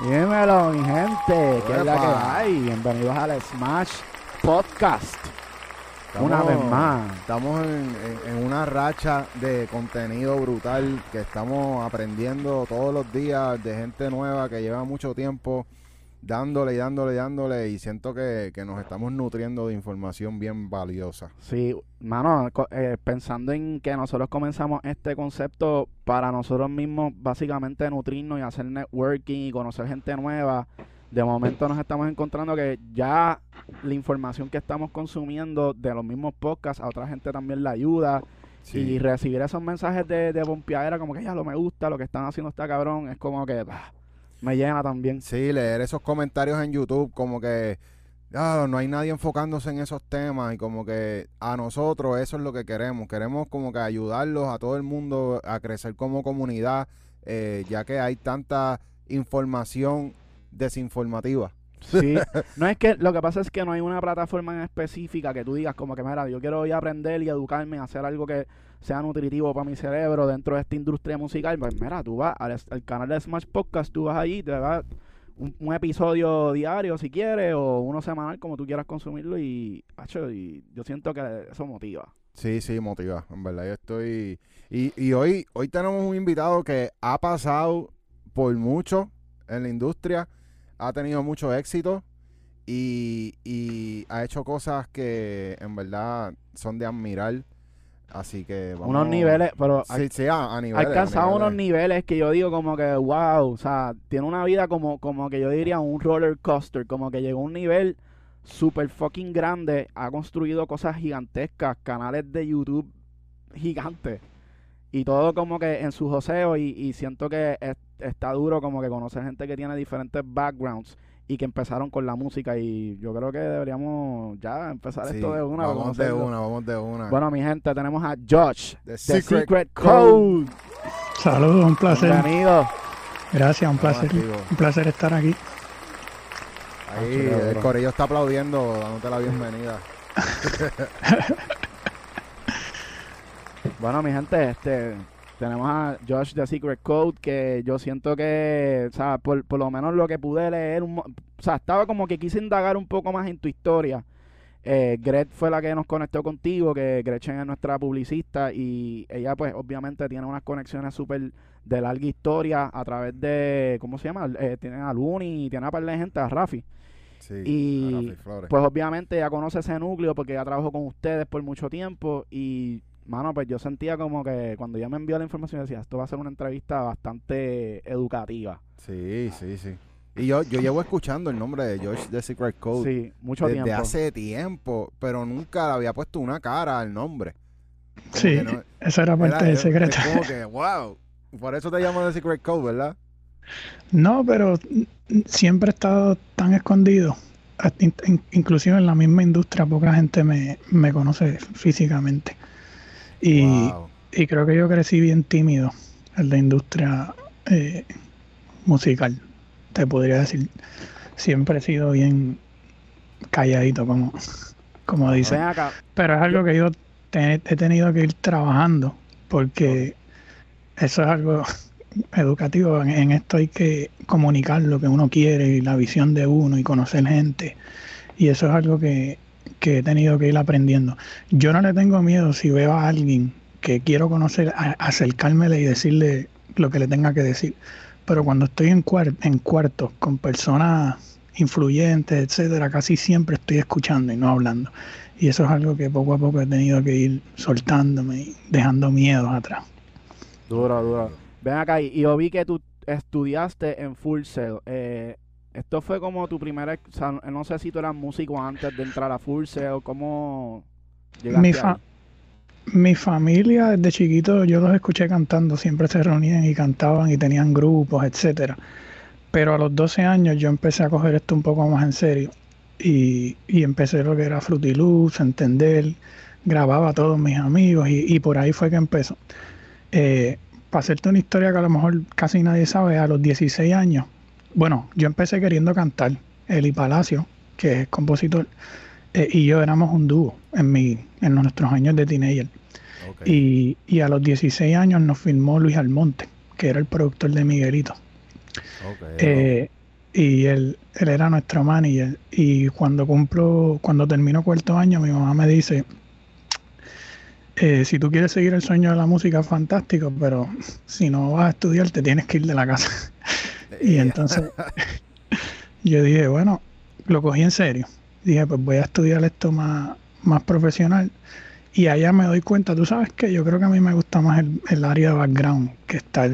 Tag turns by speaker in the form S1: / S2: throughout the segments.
S1: Dímelo, mi gente, ¿qué es la que hay? Bienvenidos al Smash Podcast. una vez más.
S2: Estamos en, en, una racha de contenido brutal que estamos aprendiendo todos los días de gente nueva que lleva mucho tiempo dándole y dándole y dándole y siento que, nos estamos nutriendo de información bien valiosa.
S1: Sí, mano, eh, pensando en que nosotros comenzamos este concepto para nosotros mismos básicamente nutrirnos y hacer networking y conocer gente nueva, de momento nos estamos encontrando que ya la información que estamos consumiendo de los mismos podcasts a otra gente también la ayuda. Y recibir esos mensajes de, de bompeadera como que ya lo me gusta, lo que están haciendo está cabrón, es como que... Bah, me llena también.
S2: Sí, leer esos comentarios en YouTube como que ah, no hay nadie enfocándose en esos temas y como que a nosotros eso es lo que queremos. Queremos como que ayudarlos a todo el mundo a crecer como comunidad, eh, ya que hay tanta información desinformativa.
S1: Sí, no es que lo que pasa es que no hay una plataforma en específica que tú digas como que mira, yo quiero ir a aprender y educarme, a hacer algo que sea nutritivo para mi cerebro dentro de esta industria musical, pues mira, tú vas al, canal de Smash Podcast, tú vas allí, te vas un, episodio diario si quieres o uno semanal como tú quieras consumirlo y, y yo siento que eso motiva.
S2: Sí, sí, motiva, en verdad yo estoy... Y, y hoy, hoy tenemos un invitado que ha pasado por mucho en la industria, ha tenido mucho éxito y, y ha hecho cosas que en verdad son de admirar. Así que
S1: vamos. Unos niveles, pero.
S2: Sí, sí, a,
S1: alcanzado unos niveles que yo digo como que, wow, o sea, tiene una vida como, como que yo diría un roller coaster, como que llegó a un nivel super fucking grande, ha construido cosas gigantescas, canales de YouTube gigantes. Y todo como que en su joseo y, y siento que está duro como que conocer gente que tiene diferentes backgrounds y que empezaron con la música y yo creo que deberíamos ya empezar esto de una.
S2: Vamos de una, vamos de una.
S1: Bueno, mi gente, tenemos a Josh, The, Secret, Code.
S3: Saludos, un placer.
S1: Bienvenido.
S3: Gracias, un placer. Un placer estar aquí.
S2: Ahí, el corillo está aplaudiendo, dándote la bienvenida.
S1: bueno, mi gente, este tenemos a Josh The Secret Code, que yo siento que, o sea, por, lo menos lo que pude leer, o sea, estaba como que quise indagar un poco más en tu historia. Eh, Gret fue la que nos conectó contigo, que Gretchen es nuestra publicista y ella pues obviamente tiene unas conexiones súper de larga historia a través de, ¿cómo se llama? Eh, tiene a Luni y tiene a par de gente, a Rafi. Sí, y pues obviamente ya conoce ese núcleo porque ya trabajó con ustedes por mucho tiempo y Mano, pues yo sentía como que cuando ella me envió la información decía, esto va a ser una entrevista bastante educativa.
S2: Sí, sí, sí. Y yo, yo llevo escuchando el nombre de George The Secret Code.
S1: Sí, mucho
S2: desde
S1: tiempo.
S2: hace tiempo, pero nunca le había puesto una cara al nombre.
S3: sí, esa era parte del secreto.
S2: como que, wow. Por eso te llamo The Secret Code, ¿verdad?
S3: No, pero siempre he estado tan escondido. Inclusive en la misma industria, poca gente me, me conoce físicamente. Y, creo que yo crecí bien tímido en la industria eh, musical, te podría decir. Siempre he sido bien calladito, como, como dicen. Pero es algo que yo he tenido que ir trabajando, porque eso es algo educativo. En, esto hay que comunicar lo que uno quiere y la visión de uno y conocer gente. Y eso es algo que, que he tenido que ir aprendiendo. Yo no le tengo miedo si veo a alguien que quiero conocer, acercármele y decirle lo que le tenga que decir. Pero cuando estoy en, en cuartos con personas influyentes, etcétera, casi siempre estoy escuchando y no hablando. Y eso es algo que poco a poco he tenido que ir soltándome y dejando miedos atrás.
S1: Dura, dura. Ven acá, y yo vi que tú estudiaste en Full Sail. Eh, esto fue como tu primera, o sea, no sé si tú eras músico antes de entrar a Full o cómo llegaste
S3: mi, mi familia desde chiquito yo los escuché cantando, siempre se reunían y cantaban y tenían grupos, etcétera. Pero a los 12 años yo empecé a coger esto un poco más en serio y, empecé lo que era Frutiluz, entender, grababa a todos mis amigos y, por ahí fue que empezó. Eh, para hacerte una historia que a lo mejor casi nadie sabe, a los 16 años bueno, yo empecé queriendo cantar. Eli Palacio, que es compositor, eh, y yo éramos un dúo en, mi, en nuestros años de teenager. Y, y, a los 16 años nos filmó Luis Almonte, que era el productor de Miguelito. Eh, y él, él era nuestro manager. Y cuando cumplo, cuando termino cuarto año, mi mamá me dice, eh, si tú quieres seguir el sueño de la música, fantástico, pero si no vas a estudiar, te tienes que ir de la casa. y entonces yo dije, bueno, lo cogí en serio. Dije, pues voy a estudiar esto más, más profesional. Y allá me doy cuenta, tú sabes que yo creo que a mí me gusta más el, área de background que estar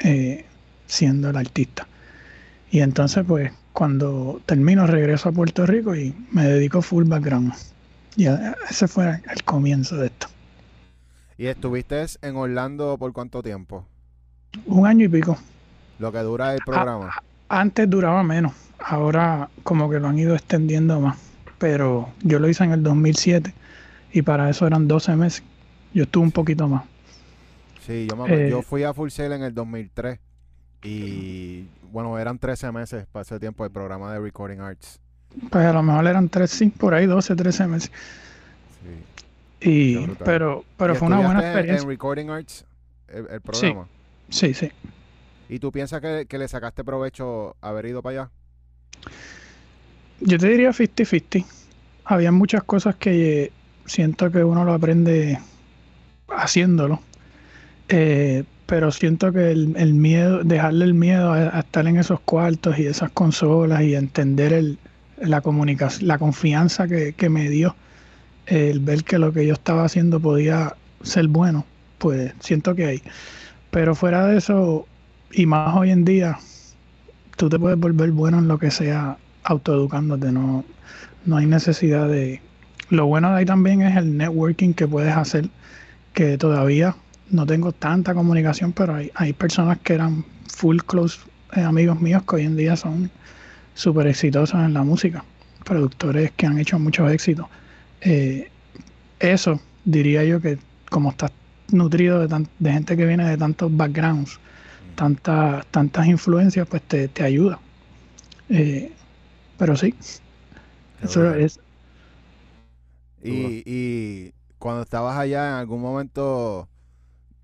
S3: eh, siendo el artista. Y entonces, pues, cuando termino, regreso a Puerto Rico y me dedico full background. Y ese fue el comienzo de esto.
S2: ¿Y estuviste en Orlando por cuánto tiempo?
S3: Un año y pico.
S2: Lo que dura el programa.
S3: antes duraba menos. Ahora como que lo han ido extendiendo más. Pero yo lo hice en el 2007 y para eso eran 12 meses. Yo estuve un poquito más.
S2: Sí, yo, me yo eh, fui a Full Sail en el 2003 y bueno, eran 13 meses para ese tiempo el programa de Recording Arts.
S3: Pues a lo mejor eran 3, sí, por ahí 12, 13 meses. Sí. Y, pero pero fue una buena experiencia.
S2: en Recording Arts el, programa?
S3: Sí, sí,
S2: ¿Y tú piensas que, que, le sacaste provecho haber ido para allá?
S3: Yo te diría 50-50. Había muchas cosas que siento que uno lo aprende haciéndolo. Eh, pero siento que el, miedo, dejarle el miedo a, estar en esos cuartos y esas consolas y entender el, la comunicación, la confianza que, me dio, el ver que lo que yo estaba haciendo podía ser bueno, pues siento que hay. Pero fuera de eso, y más hoy en día, tú te puedes volver bueno en lo que sea autoeducándote, no, no hay necesidad de... Lo bueno de ahí también es el networking que puedes hacer, que todavía no tengo tanta comunicación, pero hay, hay personas que eran full close eh, amigos míos que hoy en día son súper exitosos en la música, productores que han hecho muchos éxitos. Eh, eso diría yo que como estás nutrido de, de, gente que viene de tantos backgrounds. Tantas, tantas influencias, pues te, te ayuda. Eh, pero sí, eso es.
S2: Y, y cuando estabas allá, en algún momento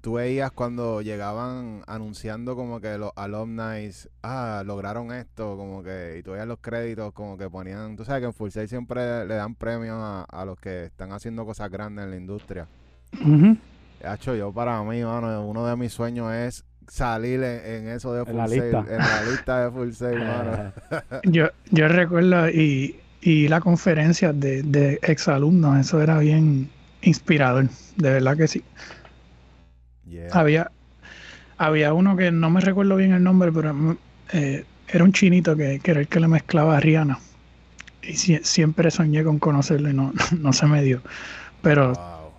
S2: tú veías cuando llegaban anunciando como que los alumni, ah, lograron esto, como que, y tú veías los créditos, como que ponían, tú sabes que en Full Sail siempre le dan premios a, los que están haciendo cosas grandes en la industria. hecho yo para mí, mano, uno de mis sueños es salir en, eso de Full Sail, en la lista de Full Sail, mano.
S3: yo, yo recuerdo y, y la conferencia de, de exalumnos, eso era bien inspirador, de verdad que sí. Había, había uno que no me recuerdo bien el nombre, pero eh, era un chinito que, era el que le mezclaba a Rihanna. Y siempre soñé con conocerlo y no, no, se me dio. Pero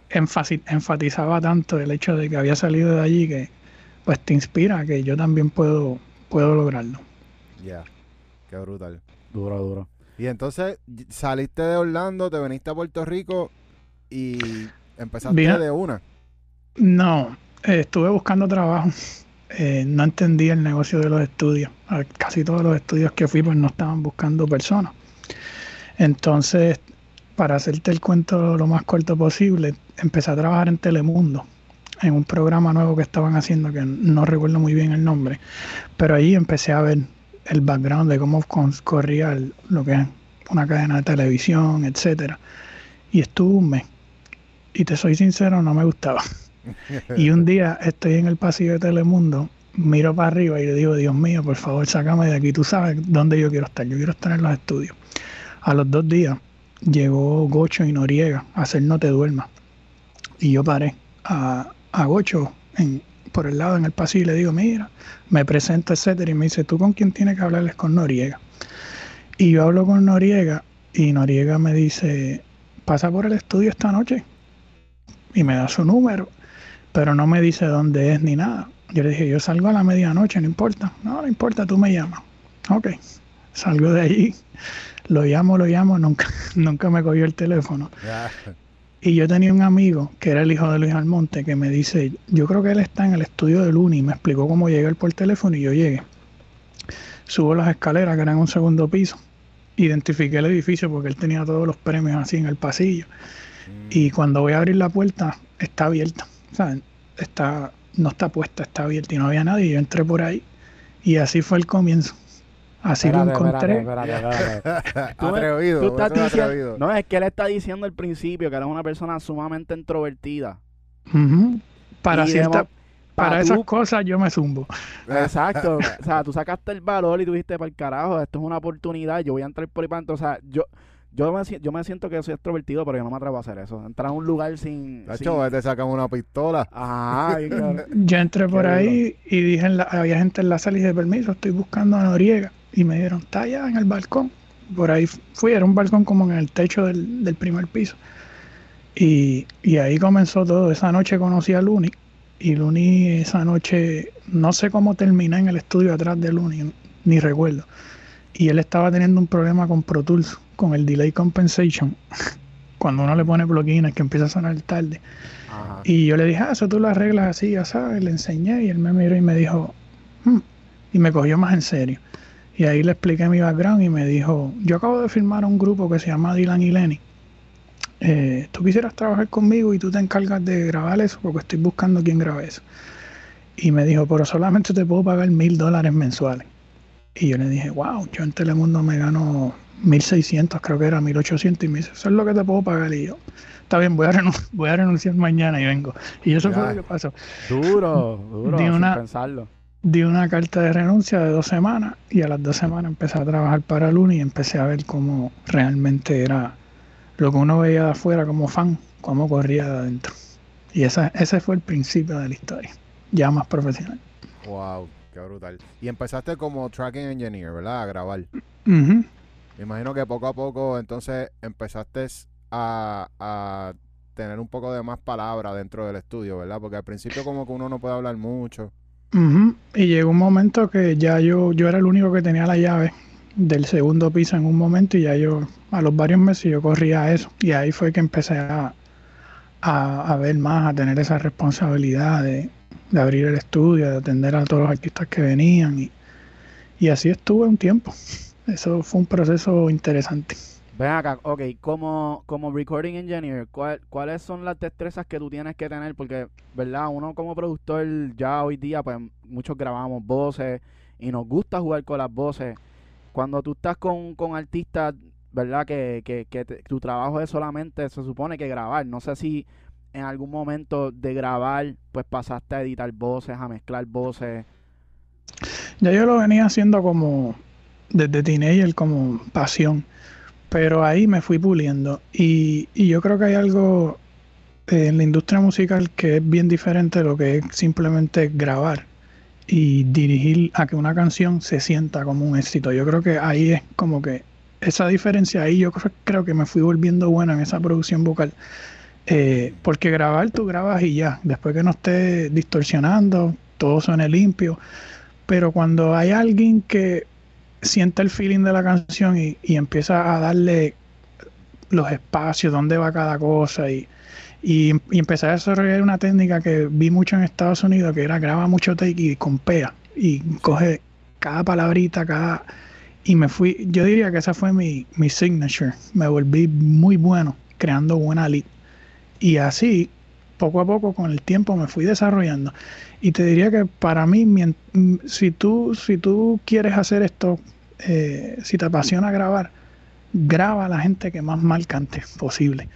S3: enfatizaba tanto el hecho de que había salido de allí que pues te inspira que yo también puedo, puedo lograrlo.
S2: Ya, qué brutal.
S1: Duro, duro.
S2: Y entonces saliste de Orlando, te veniste a Puerto Rico y empezaste de una.
S3: No, eh, estuve buscando trabajo. Eh, no entendí el negocio de los estudios. Casi todos los estudios que fui pues no estaban buscando personas. Entonces, para hacerte el cuento lo más corto posible, empecé a trabajar en Telemundo, en un programa nuevo que estaban haciendo, que no recuerdo muy bien el nombre, pero ahí empecé a ver el background de cómo corría lo que es una cadena de televisión, etcétera. Y estuve un mes. Y te soy sincero, no me gustaba. Y un día estoy en el pasillo de Telemundo, miro para arriba y le digo, Dios mío, por favor, sácame de aquí. Tú sabes dónde yo quiero estar. Yo quiero estar en los estudios. A los dos días llegó Gocho y Noriega a hacer No Te Duermas. Y yo paré a, a Gocho en, por el lado en el pasillo y le digo, mira, me presento, etcétera. Y me dice, ¿tú con quién tienes que hablarles con Noriega? Y yo hablo con Noriega y Noriega me dice, pasa por el estudio esta noche. Y me da su número pero no me dice dónde es ni nada. Yo le dije, yo salgo a la medianoche, no importa. No, no importa, tú me llamas. Ok, salgo de allí, lo llamo, lo llamo, nunca, nunca me cogió el teléfono. Y yo tenía un amigo que era el hijo de Luis Almonte que me dice, yo creo que él está en el estudio de Luni, me explicó cómo llegué por teléfono y yo llegué. Subo las escaleras que eran un segundo piso, identifiqué el edificio porque él tenía todos los premios así en el pasillo. Mm. Y cuando voy a abrir la puerta, está abierta Está, no está puesta, está abierta y no había nadie. Yo entré por ahí y así fue el comienzo. Así lo encontré.
S1: Espérate, espérate, espérate. Tú
S2: atrevido,
S1: Tú estás diciendo-
S2: atrevido.
S1: no, es que él está diciendo al principio que él es una persona sumamente introvertida.
S3: Para
S1: de
S3: para
S1: pa'
S3: esas cosas yo me zumbo.
S1: Exacto. o sea, tú sacaste el valor y tú dijiste para el carajo, esto es una oportunidad, yo voy a entrar por ahí para adentro". O sea, yo, yo, me, yo me siento que soy extrovertido, pero yo no me atrevo a hacer eso. Entrar a un lugar sin...
S2: Tacho,
S1: sin-
S2: te sacan una pistola.
S1: Ajá, cabrón.
S3: Yo entré por
S1: Qué
S3: ahí y dije, en la- había gente en la sala y dije, permiso, estoy buscando a Noriega. Y me dijeron, está allá en el balcón. Por ahí fui, era un balcón como en el techo del, del primer piso. Y, y ahí comenzó todo. Esa noche conocí a Luni. Y Luni esa noche, no sé cómo terminé en el estudio atrás de Luni, ni recuerdo. Y él estaba teniendo un problema con Pro Tools, con el delay compensation. Cuando uno le pone plugins que empieza a sonar tarde.
S1: Ajá.
S3: Y yo le dije, ah, eso tú lo arreglas así, ya sabes, le enseñé y él me miró y me dijo, "Hmm", y me cogió más en serio. Y ahí le expliqué mi background y me dijo, yo acabo de firmar un grupo que se llama Dylan y Lenny. Eh, tú quisieras trabajar conmigo y tú te encargas de grabar eso porque estoy buscando quién grabe eso. Y me dijo, pero solamente te puedo pagar mil dólares mensuales. Y yo le dije, wow, yo en Telemundo me gano 1600, creo que era 1800. Y me dice, eso es lo que te puedo pagar. Y yo, está bien, voy a, voy a renunciar mañana y vengo. Y eso fue
S2: Ya.
S3: lo que pasó.
S1: Duro, duro, sin pensarlo.
S3: Di una carta de renuncia de dos semanas y a las dos semanas empecé a trabajar para Luni y empecé a ver cómo realmente era lo que uno veía de afuera como fan, cómo corría de adentro. Y esa, ese fue el principio de la historia, ya más profesional.
S2: Wow, qué brutal. Y empezaste como tracking engineer, ¿verdad? A grabar. Me imagino que poco a poco entonces empezaste a, a tener un poco de más palabra dentro del estudio, ¿verdad? Porque al principio como que uno no puede hablar mucho.
S3: Ujú. Y llegó un momento que ya yo, yo era el único que tenía la llave del segundo piso en un momento y ya yo, a los varios meses yo corría a eso. Y ahí fue que empecé a, a, a ver más, a tener esa responsabilidad de, de abrir el estudio, de atender a todos los artistas que venían. Y, y así estuve un tiempo. Eso fue un proceso interesante.
S1: Ven acá, ok, como, como recording engineer, ¿cuál- ¿cuáles son las destrezas que tú tienes que tener? Porque, ¿verdad? Uno como productor ya hoy día, pues muchos grabamos voces y nos gusta jugar con las voces. Cuando tú estás con, con artistas, ¿verdad? Que, que, tu trabajo es solamente, se supone que grabar. No sé si en algún momento de grabar, pues pasaste a editar voces, a mezclar voces.
S3: Ya yo lo venía haciendo como desde teenager, como pasión, pero ahí me fui puliendo. Y, y yo creo que hay algo eh, en la industria musical que es bien diferente de lo que es simplemente grabar y dirigir a que una canción se sienta como un éxito. Yo creo que ahí es como que esa diferencia ahí yo creo, creo que me fui volviendo bueno en esa producción vocal. Eh, porque grabar tú grabas y ya, después que no esté distorsionando, todo suene limpio. Pero cuando hay alguien que siente el feeling de la canción y, y empieza a darle los espacios, dónde va cada cosa y, y, y empecé a desarrollar una técnica que vi mucho en Estados Unidos, que era graba mucho take y compea y coge cada palabrita, cada... Y me fui, yo diría que esa fue mi, mi signature, me volví muy bueno creando buena lead. Y así, poco a poco, con el tiempo me fui desarrollando. Y te diría que para mí, si tú, si tú quieres hacer esto, eh, si te apasiona grabar, graba a la gente que más mal cante posible.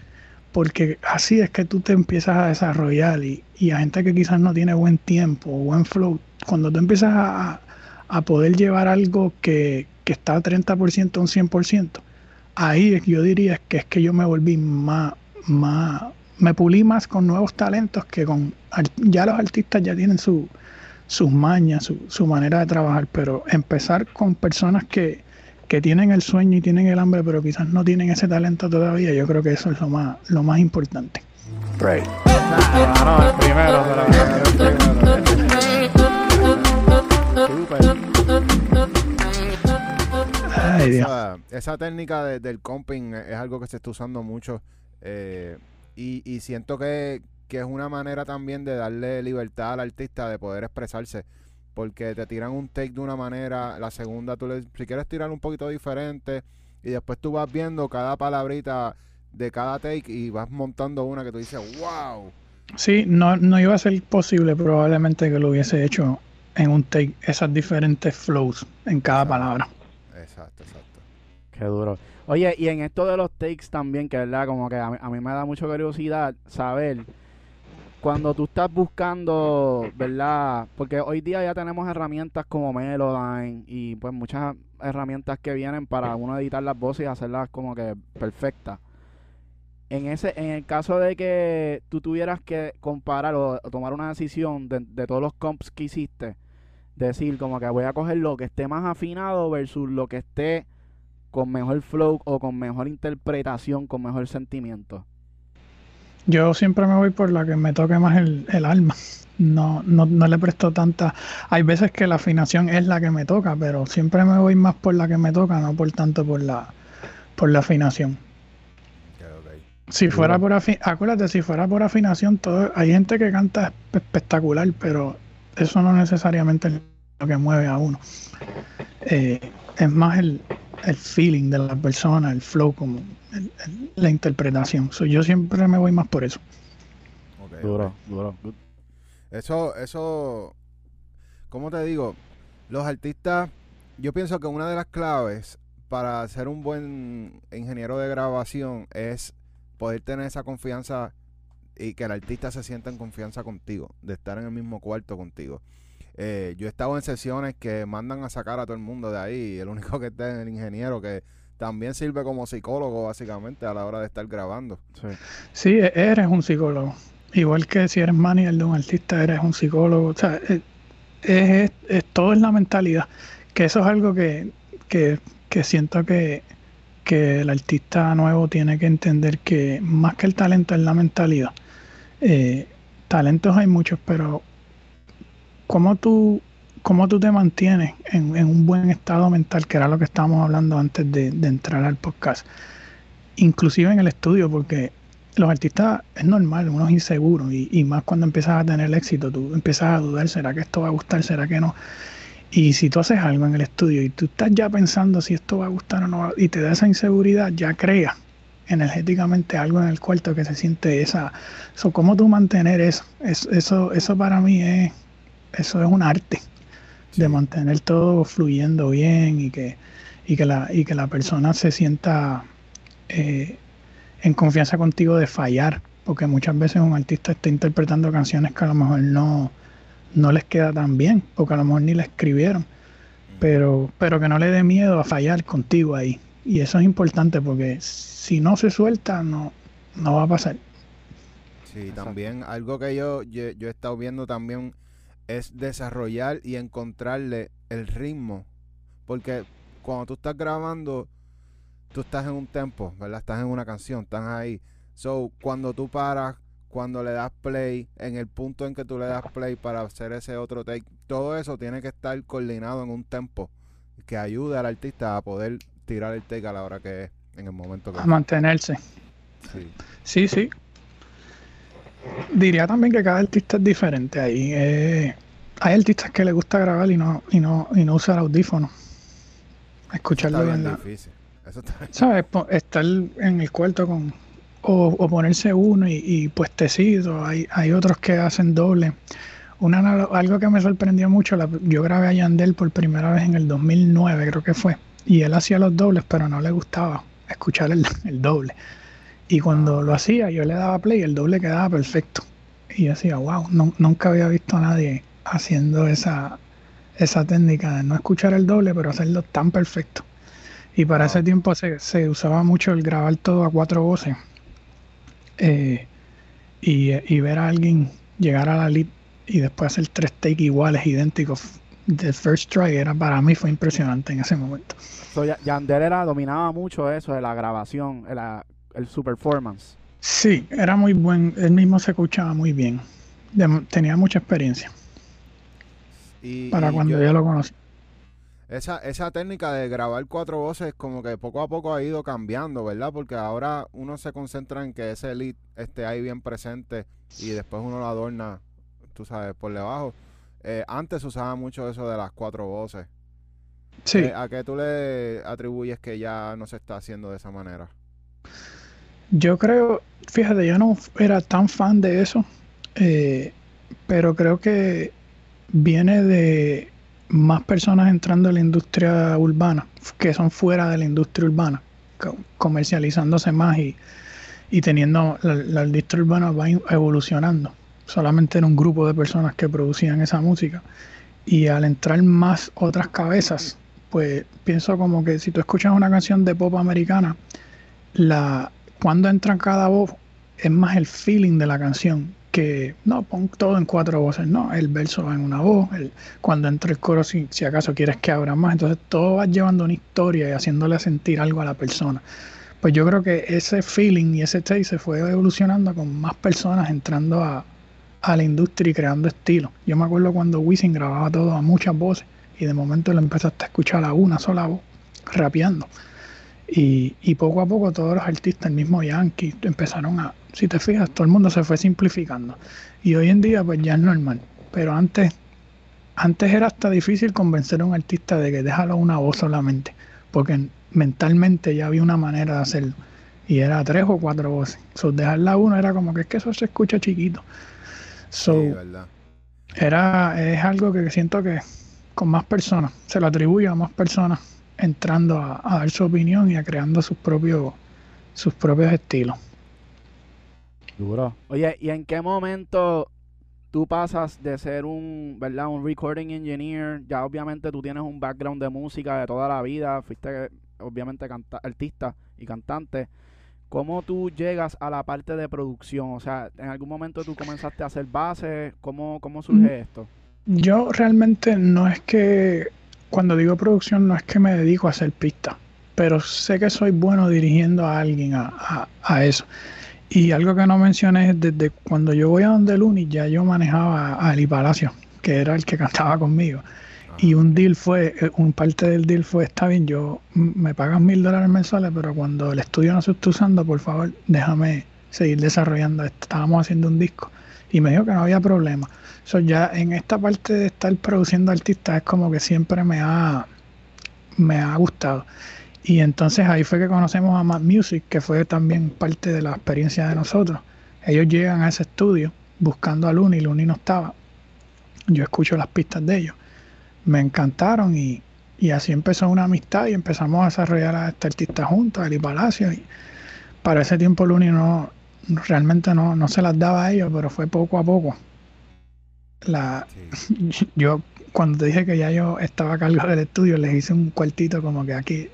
S3: Porque así es que tú te empiezas a desarrollar y, y a gente que quizás no tiene buen tiempo o buen flow, cuando tú empiezas a, a poder llevar algo que, que está a 30% a un 100%, ahí yo diría que es que yo me volví más, más, me pulí más con nuevos talentos que con, ya los artistas ya tienen su, sus mañas, su, su manera de trabajar, pero empezar con personas que, que tienen el sueño y tienen el hambre, pero quizás no tienen ese talento todavía, yo creo que eso es lo más, lo más importante.
S1: Right. Ah, no, el primero, pero el primero.
S3: Ay, Dios.
S2: Esa, esa técnica de- del comping es algo que se está usando mucho eh, y, y siento que, que es una manera también de darle libertad al artista de poder expresarse porque te tiran un take de una manera, la segunda tú le, si quieres tirar un poquito diferente y después tú vas viendo cada palabrita de cada take y vas montando una que tú dices, wow.
S3: Sí, no, no iba a ser posible probablemente que lo hubiese hecho en un take, esas diferentes flows en cada palabra.
S2: Exacto, exacto.
S1: Qué duro. Oye, y en esto de los takes también, que verdad, como que a mí, a mí me da mucha curiosidad saber cuando tú estás buscando, ¿verdad? Porque hoy día ya tenemos herramientas como Melodyne y pues muchas herramientas que vienen para uno editar las voces y hacerlas como que perfectas. En ese, en el caso de que tú tuvieras que comparar o, tomar una decisión de, de todos los comps que hiciste, decir como que voy a coger lo que esté más afinado versus lo que esté con mejor flow o con mejor interpretación, con mejor sentimiento.
S3: Yo siempre me voy por la que me toque más el, el alma. No, no, no le presto tanta. Hay veces que la afinación es la que me toca, pero siempre me voy más por la que me toca, no por tanto por la, por la afinación. Si fuera por afinación, acuérdate, si fuera por afinación, todo, hay gente que canta espe- espectacular, pero eso no necesariamente es lo que mueve a uno. Eh, es más el, el feeling de la persona, el flow, como la interpretación. So, yo siempre me voy más por eso.
S2: ok, ok.
S1: Duro, duro. Good.
S2: Eso, eso, ¿cómo te digo? Los artistas, yo pienso que una de las claves para ser un buen ingeniero de grabación es poder tener esa confianza y que el artista se sienta en confianza contigo, de estar en el mismo cuarto contigo. Eh, yo he estado en sesiones que mandan a sacar a todo el mundo de ahí y el único que está es el ingeniero que también sirve como psicólogo básicamente a la hora de estar grabando.
S1: Sí.
S3: Sí, e- eres un psicólogo. Igual que si eres manager de un artista, eres un psicólogo. O sea, es, es- es- todo es la mentalidad. Que eso es algo que, que, que siento que, que el artista nuevo tiene que entender que más que el talento es la mentalidad. Eh, talentos hay muchos, pero cómo tú, cómo tú te mantienes en, un buen estado mental, que era lo que estábamos hablando antes de, entrar al podcast. Inclusive en el estudio, porque los artistas es normal, uno es inseguro y, más cuando empiezas a tener éxito, tú empiezas a dudar, ¿será que esto va a gustar? ¿Será que no? Y si tú haces algo en el estudio y tú estás ya pensando si esto va a gustar o no, y te da esa inseguridad, ya crea energéticamente algo en el cuarto que se siente esa... So, ¿Cómo tú mantener eso? Es- eso? Eso para mí es, eso es un arte,
S2: Sí.
S3: de mantener todo fluyendo bien y que, y que, la, y que la persona se sienta eh, en confianza contigo de fallar, porque muchas veces un artista está interpretando canciones que a lo mejor no, no les queda tan bien, porque a lo mejor ni la escribieron, pero, pero que no le dé miedo a fallar contigo ahí. Y eso es importante porque si no se suelta, no, no va a pasar.
S2: Sí,
S1: Exacto.
S2: también algo que yo, yo, yo he estado viendo también es desarrollar y encontrarle el ritmo. Porque cuando tú estás grabando, tú estás en un tempo, ¿verdad? Estás en una canción, estás ahí. So, cuando tú paras, cuando le das play, en el punto en que tú le das play para hacer ese otro take, todo eso tiene que estar coordinado en un tempo que ayude al artista a poder tirar el take a la hora que es, en el momento que
S3: A mantenerse.
S2: Sí.
S3: Sí, sí. Diría también que cada artista es diferente ahí. eh, hay artistas que les gusta grabar y no, y no, y no usar audífonos. Escucharlo
S2: bien
S3: la,
S2: difícil. Eso está
S3: ¿sabes? Estar en el cuarto con. O, o ponerse uno y, y puestecito. Hay, hay otros que hacen doble. Una, algo que me sorprendió mucho, la- yo grabé a Yandel por primera vez en el 2009, creo que fue. Y él hacía los dobles, pero no le gustaba escuchar el, el doble. Y cuando lo hacía, yo le daba play y el doble quedaba perfecto. Y yo decía, wow, no- nunca había visto a nadie haciendo esa, esa técnica de no escuchar el doble, pero hacerlo tan perfecto. Y para
S2: Wow.
S3: ese tiempo se, se usaba mucho el grabar todo a cuatro voces. Eh, y, y ver a alguien llegar a la lead y después hacer tres takes iguales, idénticos. The first try era para mí fue impresionante en ese momento.
S1: So, Ya- Yandel era, dominaba mucho eso de la grabación, la- el su performance.
S3: Sí, era muy buen, él mismo se escuchaba muy bien. De- tenía mucha experiencia
S2: Y,
S3: para
S2: y
S3: cuando
S2: yo-
S3: yo lo conocí.
S2: esa, esa técnica de grabar cuatro voces como que poco a poco ha ido cambiando, ¿verdad? Porque ahora uno se concentra en que ese lead esté ahí bien presente y después uno lo adorna, tú sabes, por debajo. Eh, antes usaba mucho eso de las cuatro voces.
S3: Sí,
S2: Eh, ¿A qué tú le atribuyes que ya no se está haciendo de esa manera?
S3: Yo creo, fíjate, yo no era tan fan de eso, eh, pero creo que viene de, más personas entrando a la industria urbana, que son fuera de la industria urbana, comercializándose más y, y teniendo la, la, industria urbana va evolucionando. Solamente era un grupo de personas que producían esa música. Y al entrar más otras cabezas, pues pienso como que si tú escuchas una canción de pop americana, la, cuando entra cada voz es más el feeling de la canción que no, pon todo en cuatro voces, no, el verso va en una voz, el, cuando entra el coro, si, si acaso quieres que abra más, entonces todo va llevando una historia y haciéndole sentir algo a la persona. Pues yo creo que ese feeling y ese taste se fue evolucionando con más personas entrando a, la industria y creando estilo. Yo me acuerdo cuando Wisin grababa todo a muchas voces y de momento lo empezaste a escuchar a una sola voz, rapeando. Y, y poco a poco todos los artistas, el mismo Yankee, empezaron a, si te fijas, todo el mundo se fue simplificando. Y hoy en día pues ya es normal. Pero antes, antes era hasta difícil convencer a un artista de que déjalo una voz solamente. Porque mentalmente ya había una manera de hacerlo. Y era tres o cuatro voces. So, dejarla una era como que es que eso se escucha chiquito. So, era, es algo que siento que con más personas, se lo atribuye a más personas entrando a, a dar su opinión y a creando sus propios, sus propios estilos.
S1: Duro. Oye, ¿y en qué momento tú pasas de ser un, ¿verdad? Un recording engineer? Ya obviamente tú tienes un background de música de toda la vida, fuiste obviamente artista y cantante. ¿Cómo tú llegas a la parte de producción? O sea, ¿en algún momento tú comenzaste a hacer bases? ¿Cómo, cómo surge mm, esto?
S3: Yo realmente no es que, cuando digo producción, no es que me dedico a hacer pistas, pero sé que soy bueno dirigiendo a alguien a, a eso. Y algo que no mencioné es desde cuando yo voy a donde Luni, ya yo manejaba a Eli Palacio, que era el que cantaba conmigo. Y un deal fue, eh, un parte del deal fue, está bien, yo me pagas mil dólares mensuales, pero cuando el estudio no se está usando, por favor, déjame seguir desarrollando esto. Estábamos haciendo un disco. Y me dijo que no había problema. So, ya en esta parte de estar produciendo artistas es como que siempre me ha, me ha gustado. Y entonces ahí fue que conocemos a Mad Music, que fue también parte de la experiencia de nosotros. Ellos llegan a ese estudio buscando a Luni, Luni no estaba. Yo escucho las pistas de ellos. Me encantaron y, así empezó una amistad y empezamos a desarrollar a este artista juntos, Eli Palacio. Y para ese tiempo Luni no realmente no, no se las daba a ellos, pero fue poco a poco. La, Yo cuando te dije que ya yo estaba a cargo del estudio, les hice un cuartito como que aquí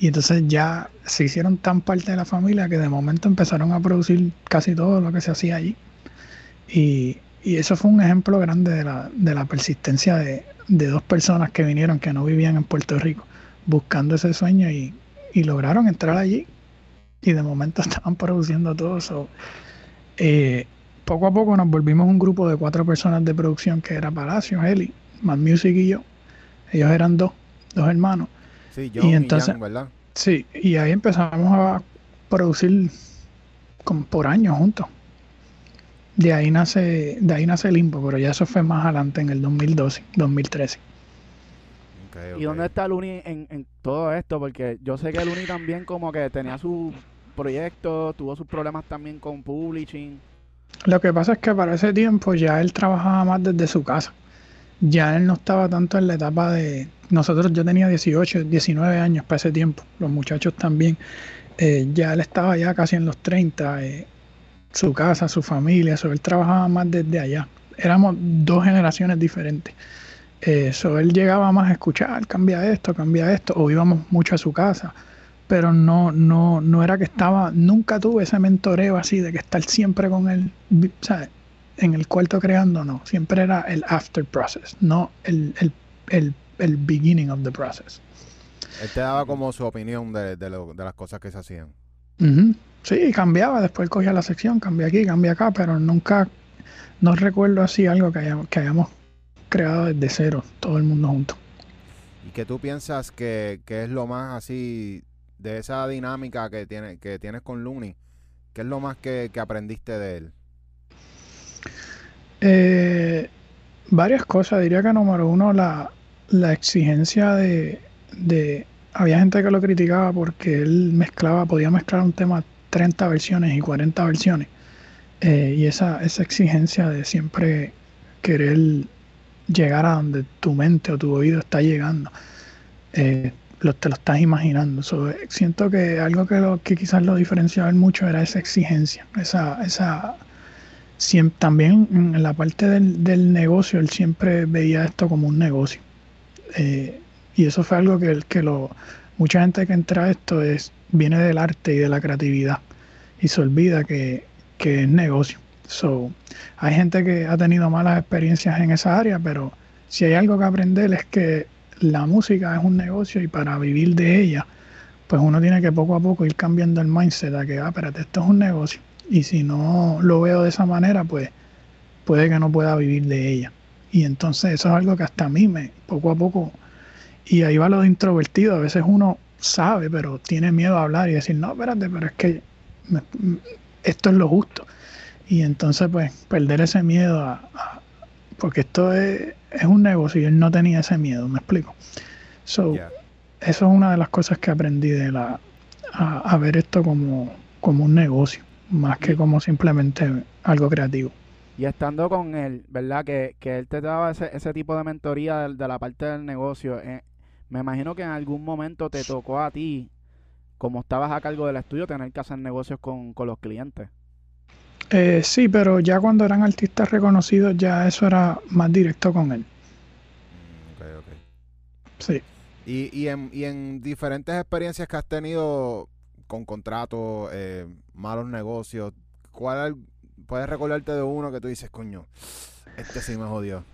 S3: y entonces ya se hicieron tan parte de la familia que de momento empezaron a producir casi todo lo que se hacía allí. Y, eso fue un ejemplo grande de la, de la persistencia de, dos personas que vinieron, que no vivían en Puerto Rico, buscando ese sueño y, lograron entrar allí. Y de momento estaban produciendo todo eso. Eh, poco a poco nos volvimos un grupo de cuatro personas de producción que era Palacio, Eli, Mad Music y yo. Ellos eran dos, dos hermanos y entonces, Sí, y ahí empezamos a producir como por años juntos. De ahí nace, de ahí nace Limbo, pero ya eso fue más adelante en el 2012, 2013.
S1: ¿Y dónde está Luni en, en todo esto? Porque yo sé que Luni también como que tenía su proyecto, tuvo sus problemas también con publishing.
S3: Lo que pasa es que para ese tiempo ya él trabajaba más desde su casa ya él no estaba tanto en la etapa de... Nosotros, yo tenía 18, 19 años para ese tiempo, los muchachos también. Eh, ya él estaba ya casi en los 30, eh, su casa, su familia, so, él trabajaba más desde allá. Éramos dos generaciones diferentes. Eh, él llegaba más a escuchar, cambia esto, cambia esto, o íbamos mucho a su casa, pero no, no, no era que estaba, nunca tuve ese mentoreo así de que estar siempre con él, ¿sabes? en el cuarto creando, no. Siempre era el after process, no el, el, el, el beginning of the process.
S2: Él te daba como su opinión de, de, lo, de las cosas que se hacían.
S3: Sí, cambiaba. Después cogía la sección, cambia aquí, cambia acá, pero nunca, no recuerdo así algo que hayamos, que hayamos creado desde cero, todo el mundo junto.
S2: ¿Y qué tú piensas que, que es lo más así de esa dinámica que, tiene, que tienes con Looney? ¿Qué es lo más que, que aprendiste de él?
S3: Eh, varias cosas. Diría que número uno, la, la exigencia de, de, Había gente que lo criticaba porque él mezclaba, podía mezclar un tema 30 versiones y 40 versiones. Eh, y esa, esa exigencia de siempre querer llegar a donde tu mente o tu oído está llegando. Eh, lo, te lo estás imaginando. Eh, siento que algo que, lo, que quizás lo diferenciaba mucho era esa exigencia, esa, esa también en la parte del, negocio, él siempre veía esto como un negocio. Eh, y eso fue algo que, que lo, mucha gente que entra a esto es, viene del arte y de la creatividad y se olvida que, que es negocio. So, hay gente que ha tenido malas experiencias en esa área, pero si hay algo que aprender es que la música es un negocio y para vivir de ella, pues uno tiene que poco a poco ir cambiando el mindset a que, ah, espérate, esto es un negocio. Y si no lo veo de esa manera, pues puede que no pueda vivir de ella. Y entonces eso es algo que hasta a mí me, poco a poco, y ahí va lo de introvertido, a veces uno sabe, pero tiene miedo a hablar y decir, no, espérate, pero es que esto es lo justo. Y entonces, pues, perder ese miedo a, porque esto es, es, un negocio y él no tenía ese miedo, me explico. So, Eso es una de las cosas que aprendí de la, a, ver esto como, como un negocio, más que como simplemente algo creativo.
S1: Y estando con él, ¿verdad? Que, que él te daba ese, ese tipo de mentoría de, la parte del negocio. Eh, me imagino que en algún momento te tocó a ti, como estabas a cargo del estudio, tener que hacer negocios con, con los clientes.
S3: Eh, sí, pero ya cuando eran artistas reconocidos, ya eso era más directo con él.
S2: Mm, ok, ok.
S3: Sí.
S2: Y, y, en, y en diferentes experiencias que has tenido con contratos, eh, malos negocios, ¿cuál puedes recordarte de uno que tú dices, coño, este sí me jodió?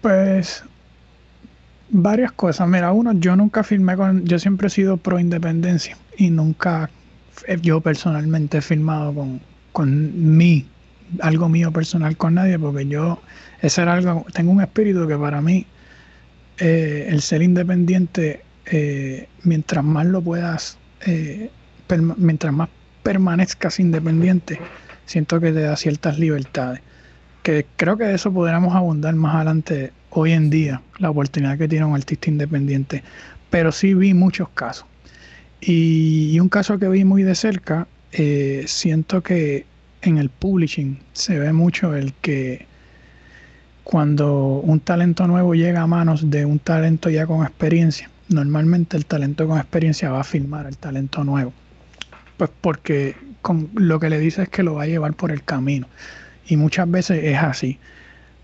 S3: Pues varias cosas. Mira, uno, yo nunca firmé con, yo siempre he sido pro independencia y nunca yo personalmente he firmado con, con mí, algo mío personal con nadie, porque yo, ese era algo, tengo un espíritu que para mí, eh, el ser independiente, eh, mientras más lo puedas, eh, mientras más permanezcas independiente, siento que te da ciertas libertades. Que creo que de eso podríamos abundar más adelante hoy en día, la oportunidad que tiene un artista independiente. Pero sí vi muchos casos. y un caso que vi muy de cerca eh, siento que en el publishing se ve mucho el que cuando un talento nuevo llega a manos de un talento ya con experiencia, normalmente el talento con experiencia va a filmar el talento nuevo. Pues porque con, lo que le dice es que lo va a llevar por el camino. Y muchas veces es así.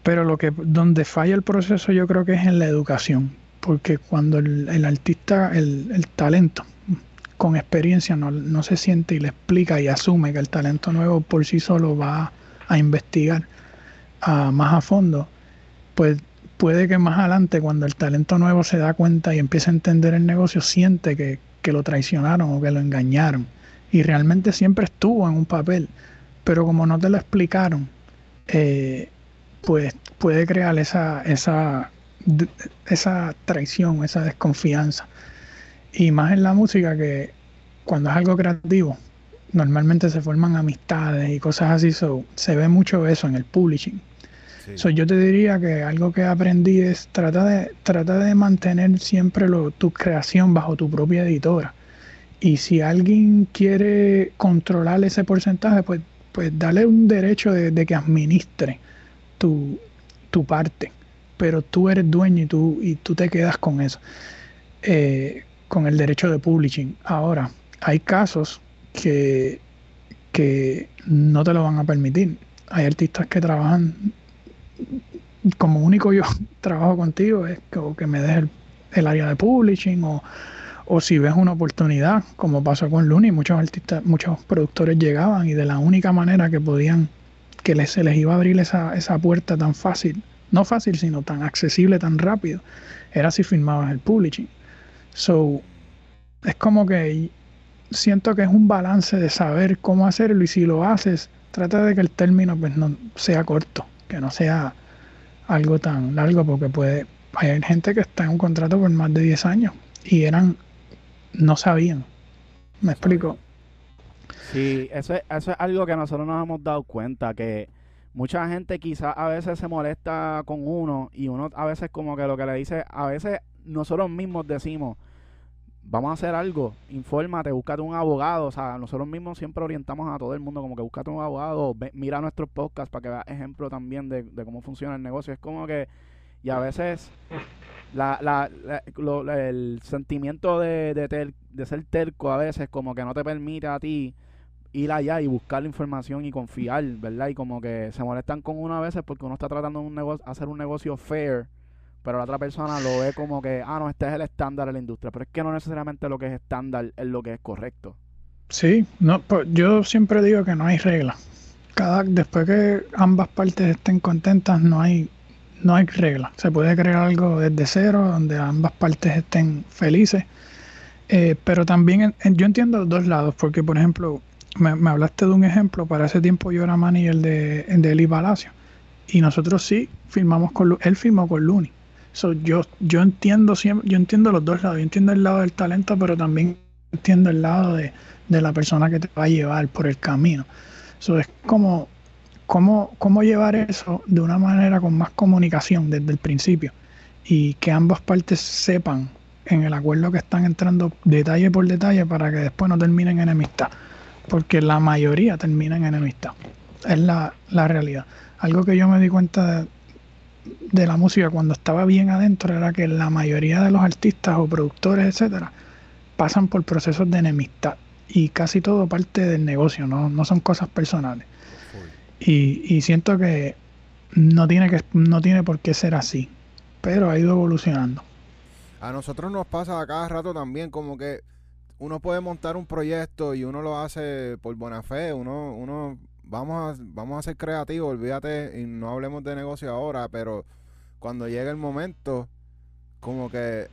S3: Pero lo que donde falla el proceso yo creo que es en la educación. Porque cuando el, artista, el, el talento, con experiencia no, se siente y le explica y asume que el talento nuevo por sí solo va a investigar más a fondo, pues puede que más adelante cuando el talento nuevo se da cuenta y empieza a entender el negocio, siente que, lo traicionaron o que lo engañaron. Y realmente siempre estuvo en un papel, pero como no te lo explicaron, eh, pues puede crear esa, esa, esa traición, esa desconfianza. Y más en la música que cuando es algo creativo, normalmente se forman amistades y cosas así, se ve mucho eso en el publishing. yo te diría que algo que aprendí es trata de, trata de mantener siempre lo, tu creación bajo tu propia editora. Y si alguien quiere controlar ese porcentaje, pues, pues dale un derecho de, que administre tu, tu, parte. Pero tú eres dueño y tú, y tú te quedas con eso. Eh, con el derecho de publishing. Ahora, hay casos que, que no te lo van a permitir. Hay artistas que trabajan, como único yo trabajo contigo, es que, me des el, área de publishing o, o si ves una oportunidad, como pasó con Looney, muchos artistas, muchos productores llegaban y de la única manera que podían, que les, se les iba a abrir esa, esa puerta tan fácil, no fácil, sino tan accesible, tan rápido, era si firmabas el publishing. So, es como que siento que es un balance de saber cómo hacerlo y si lo haces, trata de que el término pues no sea corto, que no sea algo tan largo porque puede hay gente que está en un contrato por más de 10 años y eran no sabían. ¿Me explico?
S1: Sí, eso es, eso es algo que nosotros nos hemos dado cuenta que mucha gente quizás a veces se molesta con uno y uno a veces como que lo que le dice, a veces nosotros mismos decimos, vamos a hacer algo, infórmate, búscate un abogado, o sea, nosotros mismos siempre orientamos a todo el mundo como que búscate un abogado, mira nuestros podcasts para que veas ejemplo también de, cómo funciona el negocio, es como que, Y a veces la, la, el sentimiento de, de, de ser terco a veces como que no te permite a ti ir allá y buscar la información y confiar, ¿verdad? Y como que se molestan con uno a veces porque uno está tratando de un negocio, hacer un negocio fair, pero la otra persona lo ve como que, ah, no, este es el estándar de la industria, pero es que no necesariamente lo que es estándar es lo que es correcto.
S3: Sí, no, pues yo siempre digo que no hay regla. Cada, después que ambas partes estén contentas, no hay, no hay regla. Se puede crear algo desde cero, donde ambas partes estén felices. Eh, pero también yo entiendo dos lados, porque por ejemplo, me, hablaste de un ejemplo, para ese tiempo yo era manager de, de Eli Palacio y nosotros sí firmamos con él firmó con Luni. So, yo, yo entiendo siempre, yo entiendo los dos lados, yo entiendo el lado del talento, pero también entiendo el lado de, la persona que te va a llevar por el camino. Eso es como cómo, cómo llevar eso de una manera con más comunicación desde el principio y que ambas partes sepan en el acuerdo que están entrando detalle por detalle para que después no terminen en enemistad porque la mayoría termina en enemistad. Es la, realidad. Algo que yo me di cuenta de, la música cuando estaba bien adentro era que la mayoría de los artistas o productores, etcétera, pasan por procesos de enemistad y casi todo parte del negocio, no, son cosas personales. Y, y, siento que no tiene que no tiene por qué ser así, pero ha ido evolucionando.
S2: A nosotros nos pasa a cada rato también como que uno puede montar un proyecto y uno lo hace por buena fe, uno, uno, vamos a, vamos a ser creativos, olvídate, y no hablemos de negocio ahora, pero cuando llega el momento, como que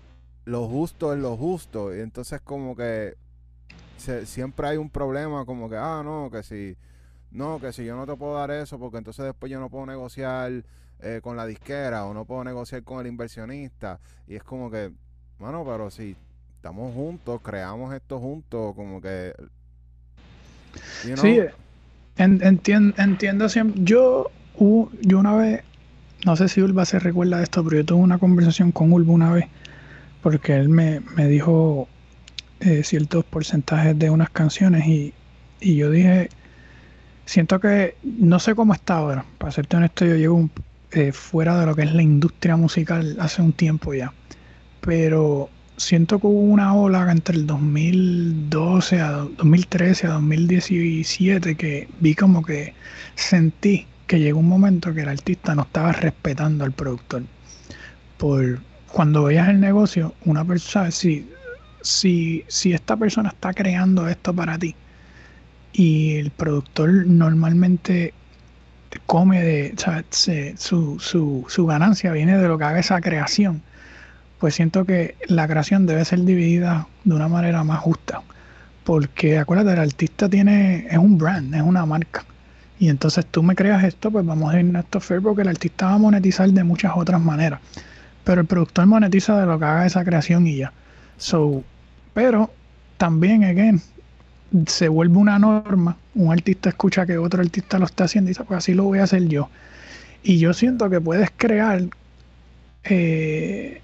S2: lo justo es lo justo, y entonces como que siempre hay un problema, como que, ah, no, que si, no, que si yo no te puedo dar eso, porque entonces después yo no puedo negociar eh, con la disquera o no puedo negociar con el inversionista, y es como que, bueno, pero si estamos juntos, creamos esto juntos, como que...
S3: Sí, entiendo, entiendo siempre. Yo, yo una vez, no sé si Ulva se recuerda de esto, pero yo tuve una conversación con Ulva una vez, porque él me, dijo eh, ciertos porcentajes de unas canciones y, yo dije, siento que no sé cómo está ahora, para serte honesto, yo llevo eh, fuera de lo que es la industria musical hace un tiempo ya, pero siento que hubo una ola entre el 2012 a 2013 a 2017 que vi como que sentí que llegó un momento que el artista no estaba respetando al productor. Por cuando veías el negocio, una persona, si, si, si esta persona está creando esto para ti y el productor normalmente come de, su, su, su ganancia viene de lo que haga esa creación pues siento que la creación debe ser dividida de una manera más justa. Porque acuérdate, el artista tiene, es un brand, es una marca. Y entonces tú me creas esto, pues vamos a ir a esto fair porque el artista va a monetizar de muchas otras maneras. Pero el productor monetiza de lo que haga esa creación y ya. So, pero también, again, se vuelve una norma. Un artista escucha que otro artista lo está haciendo y dice, pues así lo voy a hacer yo. Y yo siento que puedes crear eh,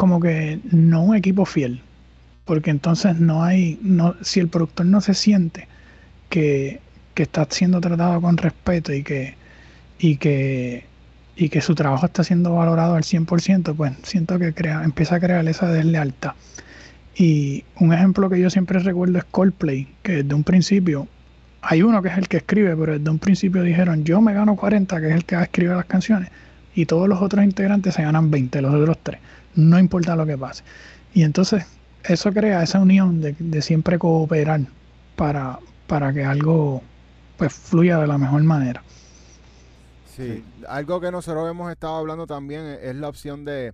S3: como que no un equipo fiel, porque entonces no hay, no, si el productor no se siente que, está siendo tratado con respeto y que, y que, y que su trabajo está siendo valorado al 100%, pues siento que crea, empieza a crear esa deslealtad. Y un ejemplo que yo siempre recuerdo es Coldplay, que desde un principio, hay uno que es el que escribe, pero desde un principio dijeron, yo me gano 40, que es el que escribir las canciones, y todos los otros integrantes se ganan 20, los otros tres no importa lo que pase. Y entonces eso crea esa unión de, siempre cooperar para, para que algo pues fluya de la mejor manera.
S2: Sí. algo que nosotros hemos estado hablando también es la opción de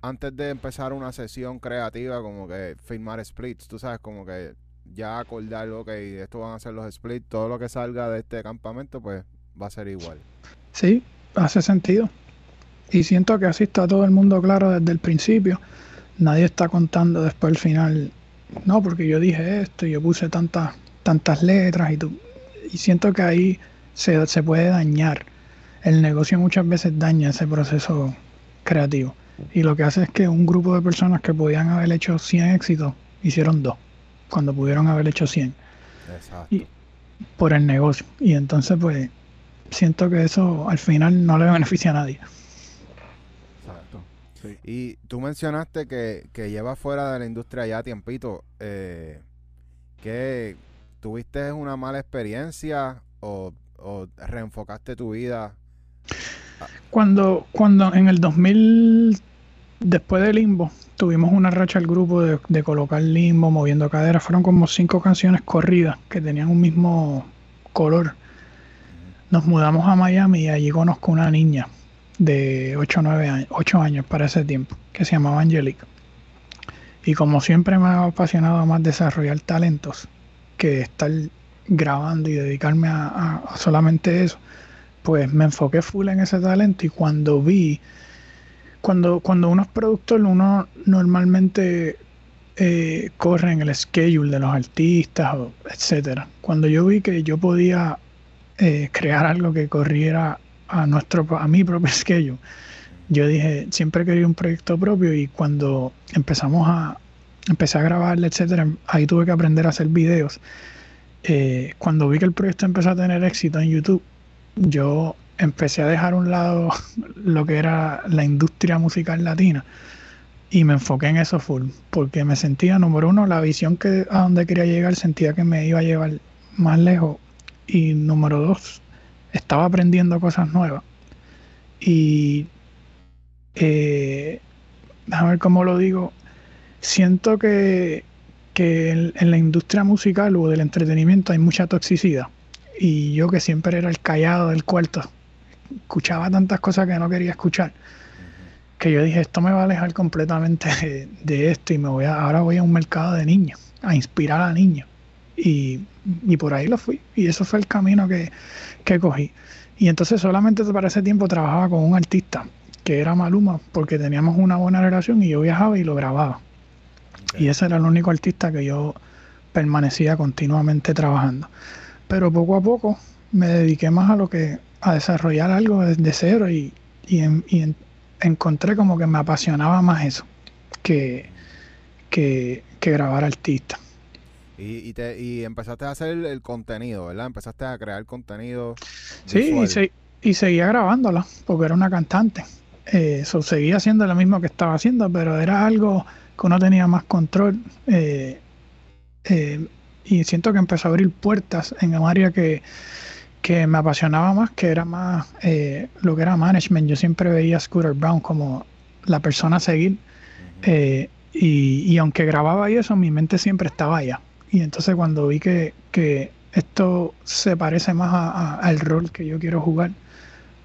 S2: antes de empezar una sesión creativa, como que firmar splits, tú sabes, como que ya acordar, ok, esto van a ser los splits, todo lo que salga de este campamento, pues va a ser igual.
S3: Sí, hace sentido. Y siento que así está todo el mundo claro desde el principio. Nadie está contando después el final. No, porque yo dije esto y yo puse tantas, tantas letras y, tú, y siento que ahí se, se puede dañar. El negocio muchas veces daña ese proceso creativo. Y lo que hace es que un grupo de personas que podían haber hecho 100 éxitos, hicieron dos, cuando pudieron haber hecho 100. Exacto. Y, por el negocio. Y entonces, pues, siento que eso al final no le beneficia a nadie.
S2: Y tú mencionaste que, que llevas fuera de la industria ya tiempito. Eh, ¿Que tuviste una mala experiencia o, o reenfocaste tu vida?
S3: Cuando, cuando en el 2000, después de Limbo, tuvimos una racha al grupo de, de colocar Limbo, moviendo caderas. Fueron como cinco canciones corridas que tenían un mismo color. Nos mudamos a Miami y allí conozco una niña de 8 o 9 años, 8 años para ese tiempo, que se llamaba Angelica. Y como siempre me ha apasionado más desarrollar talentos que estar grabando y dedicarme a, solamente eso, pues me enfoqué full en ese talento y cuando vi, cuando, cuando uno es productor, uno normalmente eh, corre en el schedule de los artistas, etcétera. Cuando yo vi que yo podía eh, crear algo que corriera a nuestro a mi propio schedule, yo dije, siempre quería un proyecto propio y cuando empezamos a empecé a grabarle, etcétera, ahí tuve que aprender a hacer videos. Eh, cuando vi que el proyecto empezó a tener éxito en YouTube, yo empecé a dejar a un lado lo que era la industria musical latina y me enfoqué en eso full, porque me sentía, número uno, la visión que a donde quería llegar, sentía que me iba a llevar más lejos y número dos, estaba aprendiendo cosas nuevas. Y eh, déjame ver cómo lo digo, siento que, que en, en la industria musical o del entretenimiento hay mucha toxicidad. Y yo que siempre era el callado del cuarto, escuchaba tantas cosas que no quería escuchar, que yo dije, esto me va a alejar completamente de, de esto y me voy a, ahora voy a un mercado de niños, a inspirar a niños. Y, y por ahí lo fui. Y eso fue el camino que, que cogí. Y entonces solamente para ese tiempo trabajaba con un artista que era Maluma, porque teníamos una buena relación y yo viajaba y lo grababa. Y ese era el único artista que yo permanecía continuamente trabajando pero poco a poco me dediqué más a lo que a desarrollar algo desde cero y, y, en, y en, encontré como que me apasionaba más eso que, que, que grabar artistas.
S2: Y, y, te, y empezaste a hacer el, el, contenido, ¿verdad? Empezaste a crear contenido.
S3: Sí, y, se, y, seguía grabándola, porque era una cantante. Eh, so, seguía haciendo lo mismo que estaba haciendo, pero era algo que uno tenía más control. Eh, eh, y siento que empezó a abrir puertas en un área que, que me apasionaba más, que era más eh, lo que era management. Yo siempre veía a Scooter Brown como la persona a seguir. Eh, y, y, aunque grababa y eso, mi mente siempre estaba allá. Y entonces cuando vi que, que esto se parece más a, a, al rol que yo quiero jugar,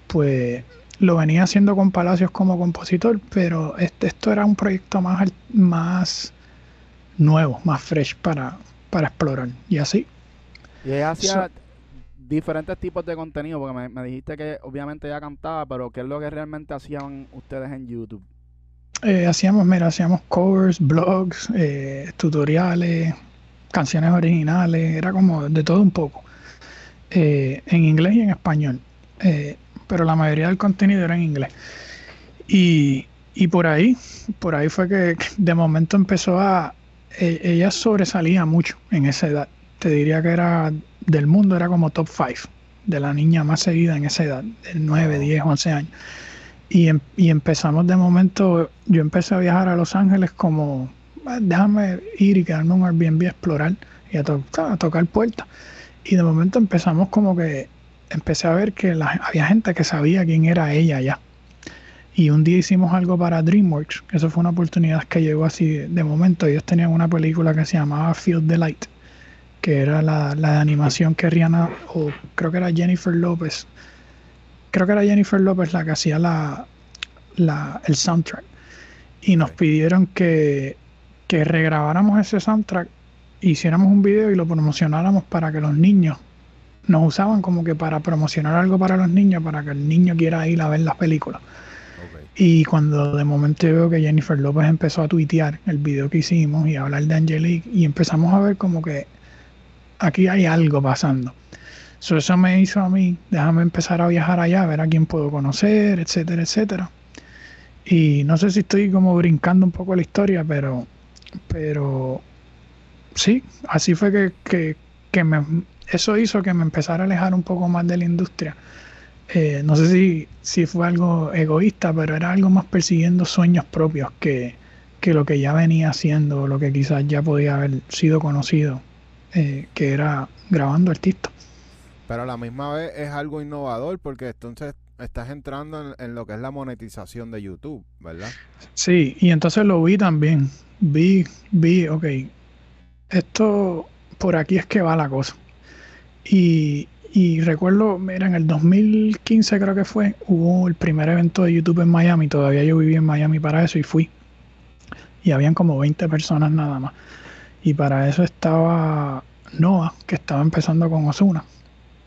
S3: pues lo venía haciendo con Palacios como compositor, pero este, esto era un proyecto más, más nuevo, más fresh para, para explorar. Y así.
S1: Y ella hacía so, diferentes tipos de contenido, porque me, me, dijiste que obviamente ella cantaba, pero ¿qué es lo que realmente hacían ustedes en YouTube?
S3: Eh, hacíamos, mira, hacíamos covers, blogs, eh, tutoriales, canciones originales, era como de todo un poco, eh, en inglés y en español, eh, pero la mayoría del contenido era en inglés. Y, y por ahí, por ahí fue que de momento empezó a, eh, ella sobresalía mucho en esa edad. Te diría que era del mundo, era como top 5 de la niña más seguida en esa edad, de 9, 10, 11 años. Y, em, y, empezamos de momento, yo empecé a viajar a Los Ángeles como, déjame ir y quedarme en un Airbnb a explorar y a, to a tocar puertas. Y de momento empezamos como que, empecé a ver que la, había gente que sabía quién era ella ya. Y un día hicimos algo para DreamWorks, que eso fue una oportunidad que llegó así de momento. Ellos tenían una película que se llamaba Field the Light, que era la, la de animación que Rihanna, o creo que era Jennifer López, creo que era Jennifer López la que hacía la, la, el soundtrack. Y nos pidieron que, que regrabáramos ese soundtrack, hiciéramos un video y lo promocionáramos para que los niños nos usaban como que para promocionar algo para los niños, para que el niño quiera ir a ver las películas. Y cuando de momento veo que Jennifer López empezó a tuitear el video que hicimos y a hablar de Angelique y empezamos a ver como que aquí hay algo pasando. So, eso me hizo a mí, déjame empezar a viajar allá, a ver a quién puedo conocer, etcétera, etcétera. Y no sé si estoy como brincando un poco la historia, pero, pero sí, así fue que, que, que me, eso hizo que me empezara a alejar un poco más de la industria eh, no sé si, si fue algo egoísta, pero era algo más persiguiendo sueños propios que, que lo que ya venía haciendo, lo que quizás ya podía haber sido conocido, eh, que era grabando artistas.
S2: Pero a la misma vez es algo innovador porque entonces estás entrando en, lo que es la monetización de YouTube, ¿verdad?
S3: Sí, y entonces lo vi también. Vi, vi, ok, esto por aquí es que va la cosa. Y, y recuerdo, mira, en el 2015 creo que fue, hubo el primer evento de YouTube en Miami. Todavía yo viví en Miami para eso y fui. Y habían como 20 personas nada más. Y para eso estaba Noah, que estaba empezando con Osuna.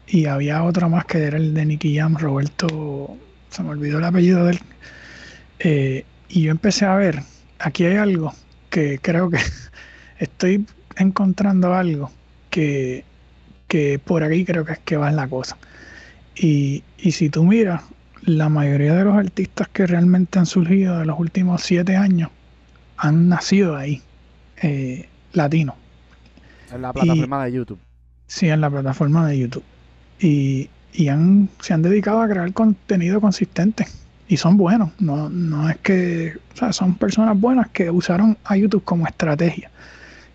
S3: Y había otra más que era el de Nicky Jam, Roberto, se me olvidó el apellido de él. Eh, y yo empecé a ver, aquí hay algo que creo que estoy encontrando algo que, que por aquí creo que es que va en la cosa. Y, y si tú miras, la mayoría de los artistas que realmente han surgido de los últimos siete años han nacido ahí, eh, latinos.
S1: En la plataforma de YouTube.
S3: Sí, en la plataforma de YouTube y, han, se han dedicado a crear contenido consistente y son buenos. No, no es que, o sea, son personas buenas que usaron a YouTube como estrategia.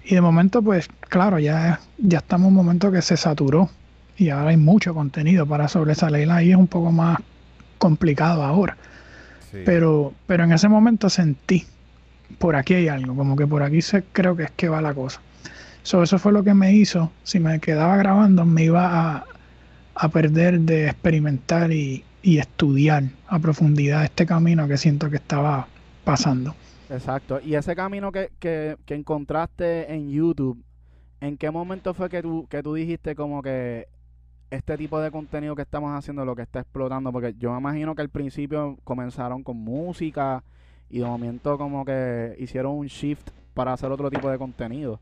S3: Y de momento, pues, claro, ya, ya estamos en un momento que se saturó y ahora hay mucho contenido para sobresalir ahí es un poco más complicado ahora. Pero, pero en ese momento sentí, por aquí hay algo, como que por aquí se, creo que es que va la cosa. eso fue lo que me hizo, si me quedaba grabando, me iba a, a perder de experimentar y, estudiar a profundidad este camino que siento que estaba pasando.
S1: Exacto. Y ese camino que, que, que, encontraste en YouTube, ¿en qué momento fue que tú, que tú dijiste como que este tipo de contenido que estamos haciendo lo que está explotando? Porque yo me imagino que al principio comenzaron con música y de momento como que hicieron un shift para hacer otro tipo de contenido.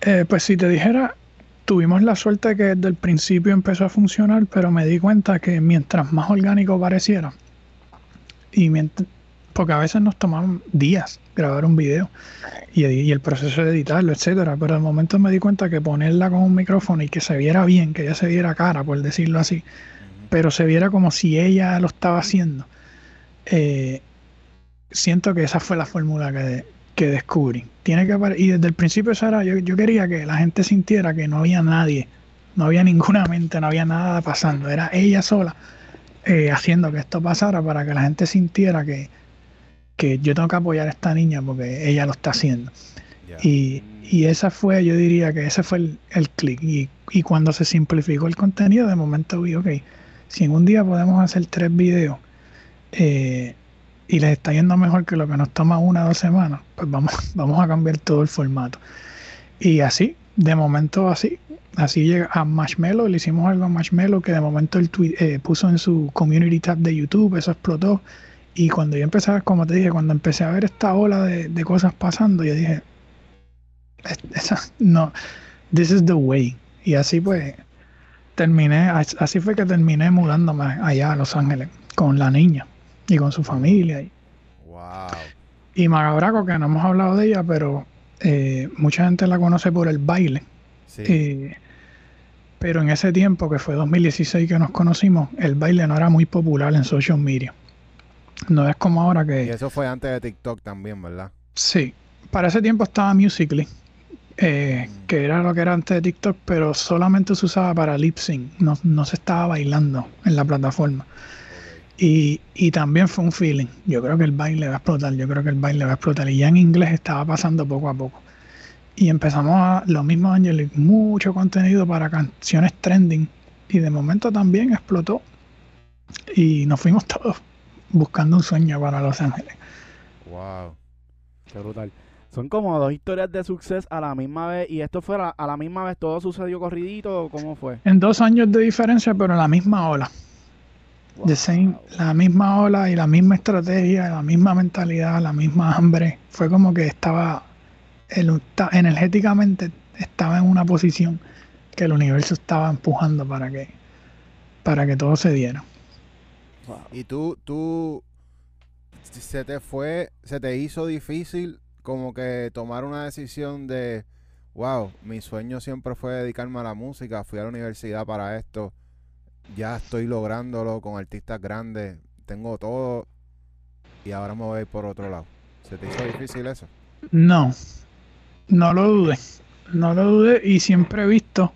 S3: Eh, pues si te dijera, tuvimos la suerte que desde el principio empezó a funcionar, pero me di cuenta que mientras más orgánico pareciera, y porque a veces nos tomaban días grabar un video y, el proceso de editarlo, etcétera, pero de momento me di cuenta que ponerla con un micrófono y que se viera bien, que ella se viera cara, por decirlo así, pero se viera como si ella lo estaba haciendo. Eh, siento que esa fue la fórmula que, que descubrí. Tiene que y desde el principio eso era, yo, quería que la gente sintiera que no había nadie, no había ninguna mente, no había nada pasando, era ella sola eh, haciendo que esto pasara para que la gente sintiera que, que yo tengo que apoyar a esta niña porque ella lo está haciendo. Y, y, esa fue, yo diría que ese fue el, el clic. Y, y, cuando se simplificó el contenido, de momento vi, ok, si en un día podemos hacer tres videos, eh, y les está yendo mejor que lo que nos toma una o dos semanas, pues vamos, vamos a cambiar todo el formato. Y así, de momento así, así llega a Marshmello, le hicimos algo a Marshmello que de momento él eh, puso en su community tab de YouTube, eso explotó. Y cuando yo empecé, como te dije, cuando empecé a ver esta ola de, cosas pasando, yo dije, esa, no, this is the way. Y así pues terminé, así fue que terminé mudándome allá a Los Ángeles con la niña y con su familia. Y,
S2: wow.
S3: y Magabraco, que no hemos hablado de ella, pero eh, mucha gente la conoce por el baile. Eh, pero en ese tiempo, que fue 2016 que nos conocimos, el baile no era muy popular en social media. No es como ahora que...
S2: Y eso fue antes de TikTok también, ¿verdad?
S3: Sí. Para ese tiempo estaba Musically, eh, mm. que era lo que era antes de TikTok, pero solamente se usaba para lip sync, no, no se estaba bailando en la plataforma. Y, y, también fue un feeling. Yo creo que el baile va a explotar, yo creo que el baile va a explotar. Y ya en inglés estaba pasando poco a poco. Y empezamos a, los mismos Ángeles, mucho contenido para canciones trending. Y de momento también explotó. Y nos fuimos todos buscando un sueño para Los Ángeles.
S2: Wow.
S1: Qué brutal. Son como dos historias de suceso a la misma vez. ¿Y esto fue a, la misma vez? ¿Todo sucedió corridito cómo fue?
S3: En dos años de diferencia, pero en la misma ola la misma ola y la misma estrategia, la misma mentalidad, la misma hambre. Fue como que estaba energéticamente estaba en una posición que el universo estaba empujando para que para que todo se diera.
S2: Y tú, tú, se te fue, se te hizo difícil como que tomar una decisión de, wow, mi sueño siempre fue dedicarme a la música, fui a la universidad para esto, ya estoy lográndolo con artistas grandes, tengo todo y ahora me voy por otro lado. ¿Se te hizo difícil eso?
S3: No, no lo dudé, no lo dudé y siempre he visto,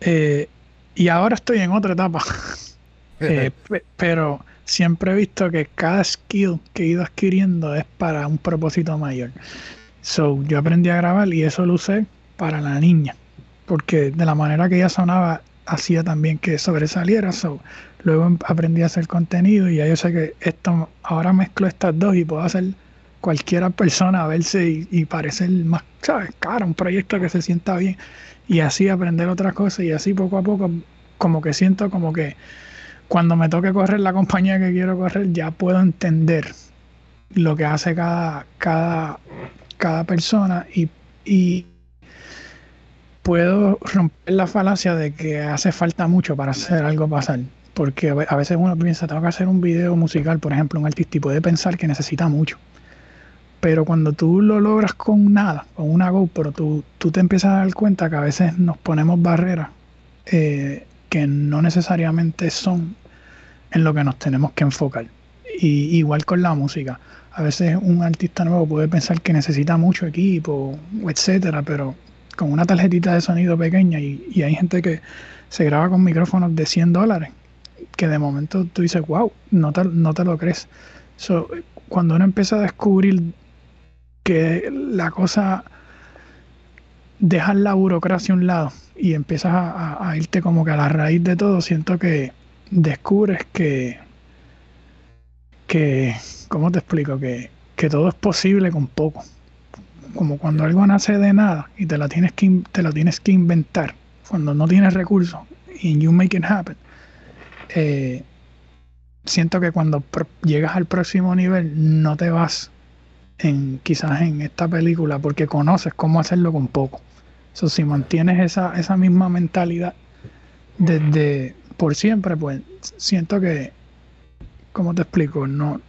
S3: eh, y ahora estoy en otra etapa, eh, pero siempre he visto que cada skill que he ido adquiriendo es para un propósito mayor. So, yo aprendí a grabar y eso lo usé para la niña, porque de la manera que ella sonaba hacía también que sobresaliera. So, luego em, aprendí a hacer contenido y ya yo sé que esto, ahora mezclo estas dos y puedo hacer cualquiera persona verse y, parecer más, ¿sabes? Cara, un proyecto que se sienta bien y así aprender otras cosas y así poco a poco como que siento como que cuando me toque correr la compañía que quiero correr ya puedo entender lo que hace cada, cada, cada persona y, y puedo romper la falacia de que hace falta mucho para hacer algo pasar. Porque a veces uno piensa, tengo que hacer un video musical, por ejemplo, un artista, y puede pensar que necesita mucho. Pero cuando tú lo logras con nada, con una GoPro, tú, tú te empiezas a dar cuenta que a veces nos ponemos barreras eh, que no necesariamente son en lo que nos tenemos que enfocar. Y igual con la música. A veces un artista nuevo puede pensar que necesita mucho equipo, etcétera, pero con una tarjetita de sonido pequeña y, y hay gente que se graba con micrófonos de 100 dólares, que de momento tú dices, wow, no te, no te lo crees. cuando uno empieza a descubrir que la cosa, dejas la burocracia a un lado y empiezas a, irte como que a la raíz de todo, siento que descubres que, que ¿cómo te explico? Que, que todo es posible con poco. Como cuando algo nace de nada y te la tienes que, te lo tienes que inventar, cuando no tienes recursos y you make it happen. Eh, siento que cuando llegas al próximo nivel no te vas en quizás en esta película porque conoces cómo hacerlo con poco. So, si mantienes esa, esa misma mentalidad desde por siempre, pues siento que, como te explico, no,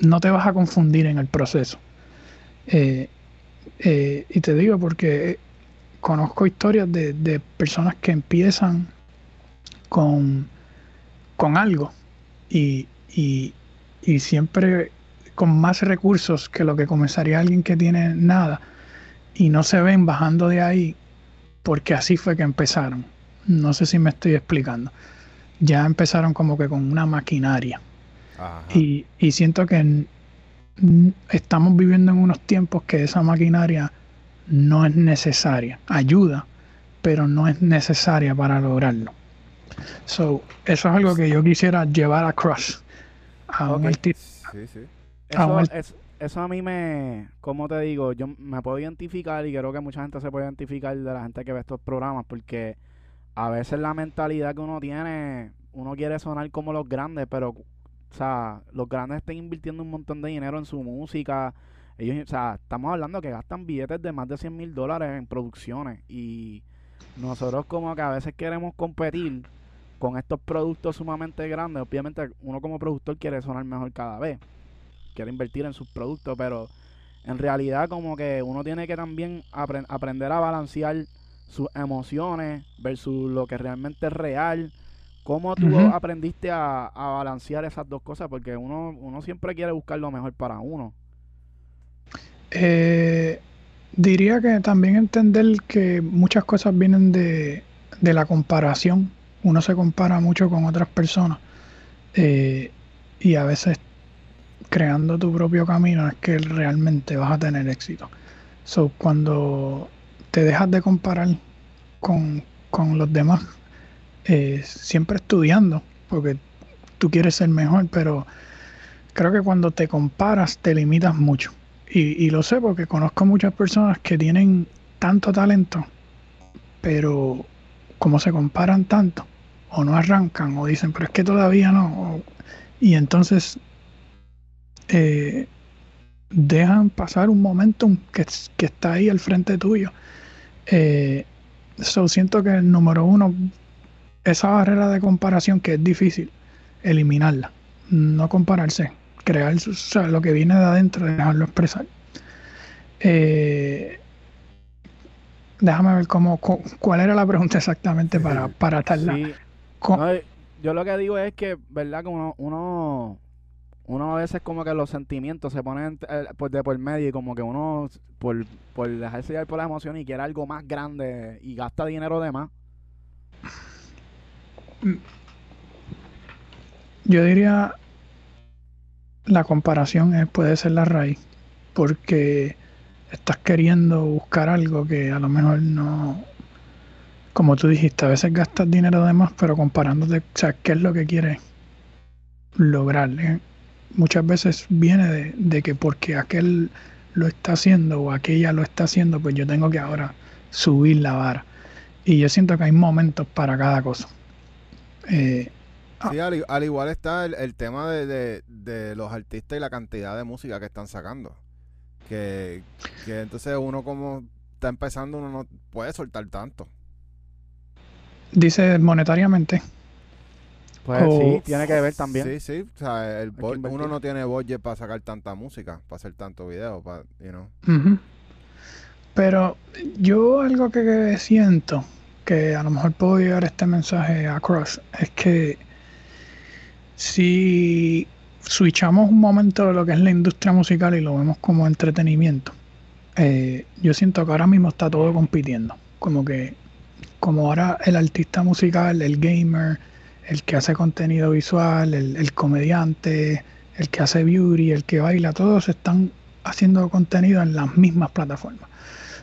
S3: no te vas a confundir en el proceso. Eh, eh, y te digo porque conozco historias de, personas que empiezan con, con algo y, y, y, siempre con más recursos que lo que comenzaría alguien que tiene nada y no se ven bajando de ahí porque así fue que empezaron. No sé si me estoy explicando. Ya empezaron como que con una maquinaria. Y, siento que estamos viviendo en unos tiempos que esa maquinaria no es necesaria. Ayuda, pero no es necesaria para lograrlo. So, eso es algo que yo quisiera llevar a Crush. A un artista.
S1: Eso, a mí me, como te digo, yo me puedo identificar y creo que mucha gente se puede identificar de la gente que ve estos programas porque a veces la mentalidad que uno tiene, uno quiere sonar como los grandes, pero o sea, los grandes están invirtiendo un montón de dinero en su música. Ellos, o sea, estamos hablando que gastan billetes de más de 100 mil dólares en producciones. Y nosotros como que a veces queremos competir con estos productos sumamente grandes. Obviamente uno como productor quiere sonar mejor cada vez. Quiere invertir en sus productos, pero en realidad como que uno tiene que también aprender a balancear sus emociones versus lo que realmente es real ¿Cómo tú aprendiste a, balancear esas dos cosas? Porque uno, uno siempre quiere buscar lo mejor para uno.
S3: Eh, diría que también entender que muchas cosas vienen de, la comparación. Uno se compara mucho con otras personas eh, y a veces creando tu propio camino es que realmente vas a tener éxito. So, cuando te dejas de comparar con, con los demás, eh, siempre estudiando, porque tú quieres ser mejor, pero creo que cuando te comparas te limitas mucho. Y, lo sé porque conozco muchas personas que tienen tanto talento, pero como se comparan tanto, o no arrancan, o dicen, pero es que todavía no, y entonces eh, dejan pasar un momento que, que, está ahí al frente tuyo. Eh, siento que el número uno esa barrera de comparación que es difícil eliminarla, no compararse, crear lo que viene de adentro, dejarlo expresar. Eh, déjame ver cómo, cuál era la pregunta exactamente para, para estarla.
S1: Eh, yo lo que digo es que, ¿verdad? Que uno, uno, uno a veces como que los sentimientos se ponen eh, por de por medio y como que uno por, por dejarse llevar por la emoción y quiere algo más grande y gasta dinero de más.
S3: Yo diría la comparación es, puede ser la raíz, porque estás queriendo buscar algo que a lo mejor no, como tú dijiste, a veces gastas dinero de más, pero comparándote, o sea, qué es lo que quieres lograr. Eh, muchas veces viene de, de, que porque aquel lo está haciendo o aquella lo está haciendo, pues yo tengo que ahora subir la vara. Y yo siento que hay momentos para cada cosa.
S2: Eh, sí, al, igual está el, tema de, de, los artistas y la cantidad de música que están sacando. Que, que entonces uno como está empezando, uno no puede soltar tanto.
S3: Dice monetariamente.
S1: Pues sí, tiene que ver también.
S2: Sí, sí. O sea, el uno no tiene budget para sacar tanta música, para hacer tanto video, para, you know.
S3: Pero yo algo que siento, que a lo mejor puedo llevar este mensaje a Cross, es que si switchamos un momento de lo que es la industria musical y lo vemos como entretenimiento, eh, yo siento que ahora mismo está todo compitiendo. Como que, como ahora el artista musical, el gamer, el que hace contenido visual, el, comediante, el que hace beauty, el que baila, todos están haciendo contenido en las mismas plataformas.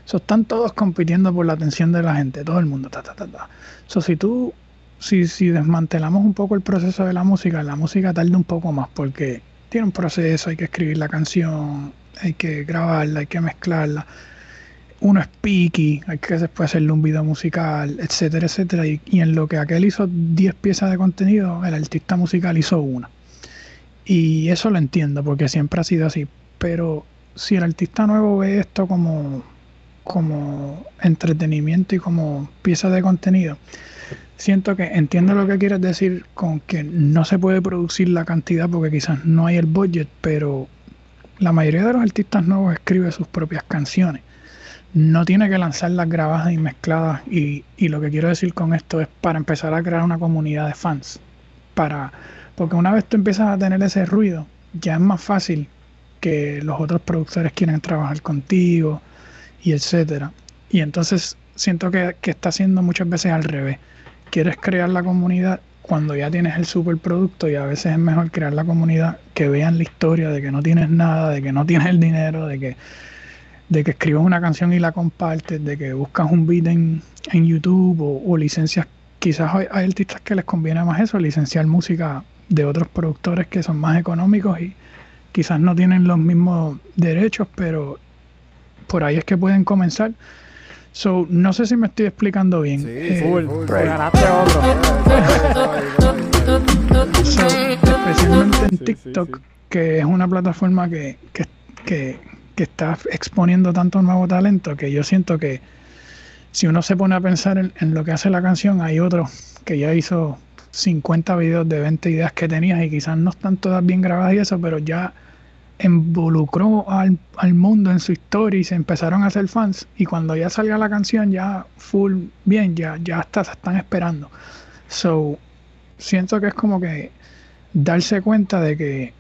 S3: So, están todos compitiendo por la atención de la gente, todo el mundo. Ta, ta, ta, ta. So, si tú, si, si desmantelamos un poco el proceso de la música, la música tarda un poco más porque tiene un proceso, hay que escribir la canción, hay que grabarla, hay que mezclarla uno es picky, hay que después hacerle un video musical, etcétera, etcétera. Y, en lo que aquel hizo 10 piezas de contenido, el artista musical hizo una. Y eso lo entiendo, porque siempre ha sido así. Pero si el artista nuevo ve esto como, como entretenimiento y como pieza de contenido, siento que entiendo lo que quieres decir con que no se puede producir la cantidad porque quizás no hay el budget, pero la mayoría de los artistas nuevos escribe sus propias canciones. No tiene que lanzar las grabadas y mezcladas y, lo que quiero decir con esto es para empezar a crear una comunidad de fans. Para porque una vez tú empiezas a tener ese ruido ya es más fácil que los otros productores quieran trabajar contigo y etcétera y entonces siento que, que está haciendo muchas veces al revés quieres crear la comunidad cuando ya tienes el superproducto y a veces es mejor crear la comunidad que vean la historia de que no tienes nada de que no tienes el dinero de que de que una canción y la compartes, de que buscas un beat en, YouTube o, licencias. Quizás hay, artistas que les conviene más eso, licenciar música de otros productores que son más económicos y quizás no tienen los mismos derechos, pero por ahí es que pueden comenzar. So, no sé si me estoy explicando bien. Sí,
S2: eh,
S3: especialmente en TikTok, que es una plataforma que, que, que que está exponiendo tanto nuevo talento que yo siento que si uno se pone a pensar en, lo que hace la canción, hay otro que ya hizo 50 videos de 20 ideas que tenías y quizás no están todas bien grabadas y eso, pero ya involucró al, mundo en su historia y se empezaron a hacer fans y cuando ya salga la canción ya full bien, ya, ya hasta se están esperando. So, siento que es como que darse cuenta de que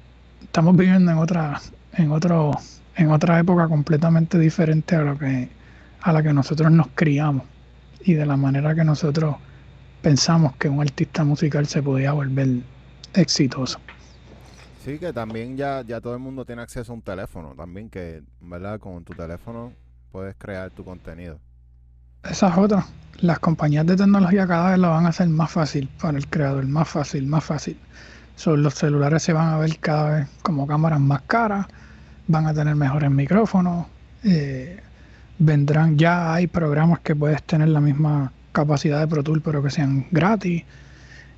S3: estamos viviendo en otra, en otro en otra época completamente diferente a lo que a la que nosotros nos criamos y de la manera que nosotros pensamos que un artista musical se podía volver exitoso.
S2: Sí, que también ya, ya todo el mundo tiene acceso a un teléfono, también que, ¿verdad? Con tu teléfono puedes crear tu contenido.
S3: Esa es otra. Las compañías de tecnología cada vez lo van a hacer más fácil para el creador, más fácil, más fácil. los celulares se van a ver cada vez como cámaras más caras, van a tener mejores micrófonos, eh, vendrán, ya hay programas que puedes tener la misma capacidad de Pro Tool pero que sean gratis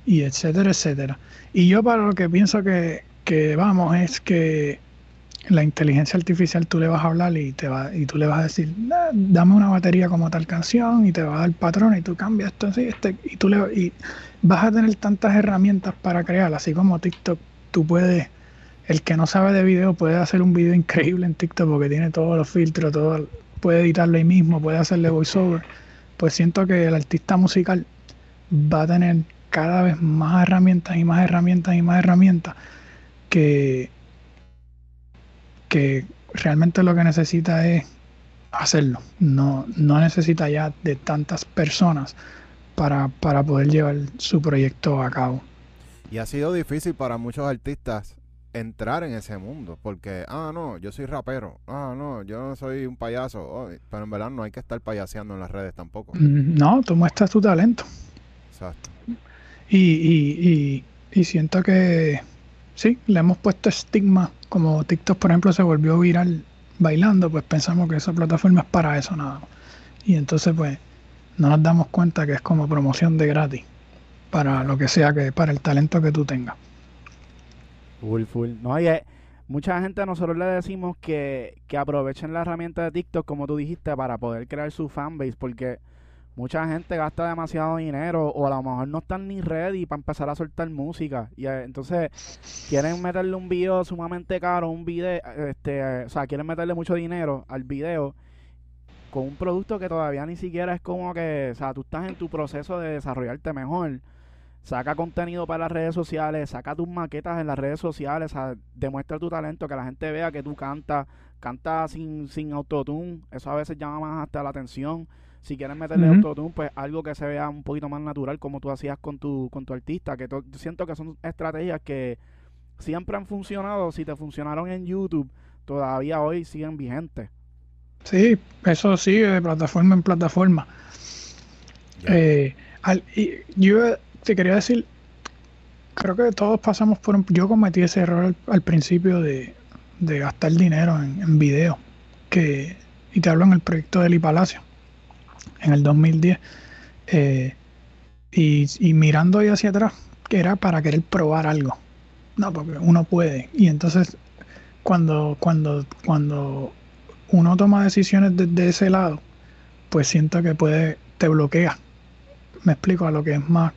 S3: y etcétera, etcétera. Y yo para lo que pienso que, que vamos es que la inteligencia artificial tú le vas a hablar y te va y tú le vas a decir dame una batería como tal canción y te va a dar patrón y tú cambias esto así este y tú le y vas a tener tantas herramientas para crear así como TikTok tú puedes el que no sabe de video puede hacer un video increíble en TikTok porque tiene todos los filtros, todo, puede editarlo ahí mismo, puede hacerle voiceover. Pues siento que el artista musical va a tener cada vez más herramientas y más herramientas y más herramientas que, que realmente lo que necesita es hacerlo. No, no necesita ya de tantas personas para, para poder llevar su proyecto a cabo.
S2: Y ha sido difícil para muchos artistas entrar en ese mundo, porque, ah, no, yo soy rapero, ah, no, yo no soy un payaso, oh, pero en verdad no hay que estar payaseando en las redes tampoco.
S3: Mm, no, tú muestras tu talento. Exacto. Y, y, y, y siento que sí, le hemos puesto estigma, como TikTok, por ejemplo, se volvió viral bailando, pues pensamos que esa plataforma es para eso nada más. Y entonces, pues, no nos damos cuenta que es como promoción de gratis para lo que sea que, para el talento que tú tengas.
S1: Full, full. No, oye, mucha gente a nosotros le decimos que, que aprovechen la herramienta de TikTok, como tú dijiste, para poder crear su fanbase, porque mucha gente gasta demasiado dinero o a lo mejor no están ni ready para empezar a soltar música. Y eh, entonces quieren meterle un video sumamente caro, un video, este, o sea, quieren meterle mucho dinero al video con un producto que todavía ni siquiera es como que, o sea, tú estás en tu proceso de desarrollarte mejor. Saca contenido para las redes sociales, saca tus maquetas en las redes sociales, demuestra tu talento, que la gente vea que tú cantas, cantas sin, sin autotune, eso a veces llama más hasta la atención si quieres meterle autotune, pues algo que se vea un poquito más natural, como tú hacías con tu, con tu artista, que siento que son estrategias que siempre han funcionado, si te funcionaron en YouTube, todavía hoy siguen vigentes.
S3: Sí, eso sigue de plataforma en plataforma. Eh, yo te quería decir, creo que todos pasamos por un... Yo cometí ese error al, principio de, gastar dinero en, en video, que, y te hablo en el proyecto de Li Palacio en el 2010. Eh, y, mirando ahí hacia atrás, que era para querer probar algo. No, porque uno puede. Y entonces, cuando, cuando, cuando uno toma decisiones desde ese lado, pues siento que puede, te bloquea. Me explico a lo que es más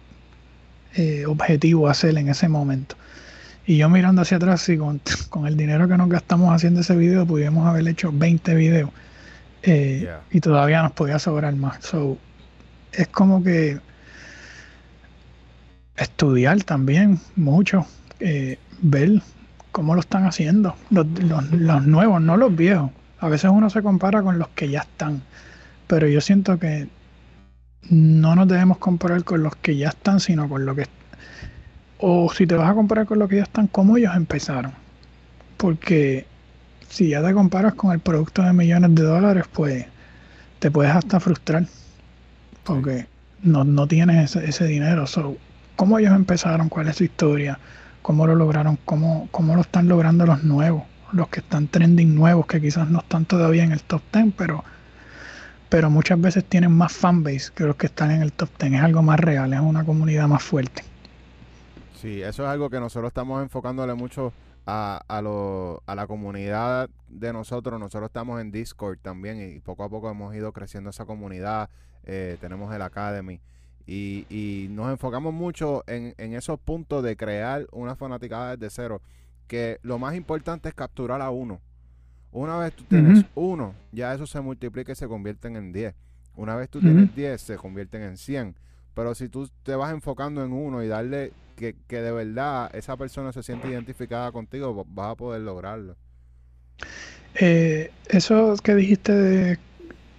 S3: eh, objetivo hacer en ese momento. Y yo mirando hacia atrás, y con, con, el dinero que nos gastamos haciendo ese video, pudimos haber hecho 20 videos eh, y todavía nos podía sobrar más. So, es como que estudiar también mucho, eh, ver cómo lo están haciendo, los, los, nuevos, no los viejos. A veces uno se compara con los que ya están, pero yo siento que no nos debemos comparar con los que ya están, sino con lo que... O si te vas a comparar con los que ya están, cómo ellos empezaron. Porque si ya te comparas con el producto de millones de dólares, pues te puedes hasta frustrar. Porque no, no tienes ese, ese dinero. So, ¿Cómo ellos empezaron? ¿Cuál es su historia? ¿Cómo lo lograron? ¿Cómo, ¿Cómo lo están logrando los nuevos? Los que están trending nuevos, que quizás no están todavía en el top 10, pero, pero muchas veces tienen más fanbase que los que están en el top 10. Es algo más real, es una comunidad más fuerte.
S2: Sí, eso es algo que nosotros estamos enfocándole mucho a, a, lo, a la comunidad de nosotros. Nosotros estamos en Discord también y poco a poco hemos ido creciendo esa comunidad. Eh, tenemos el Academy y, y nos enfocamos mucho en, en, esos puntos de crear una fanaticada desde cero. Que lo más importante es capturar a uno. Una vez tú tienes uno, ya eso se multiplica y se convierten en 10. Una vez tú tienes 10, se convierten en 100. Pero si tú te vas enfocando en uno y darle que, de verdad esa persona se siente identificada contigo, vas a poder lograrlo.
S3: Eh, eso que dijiste de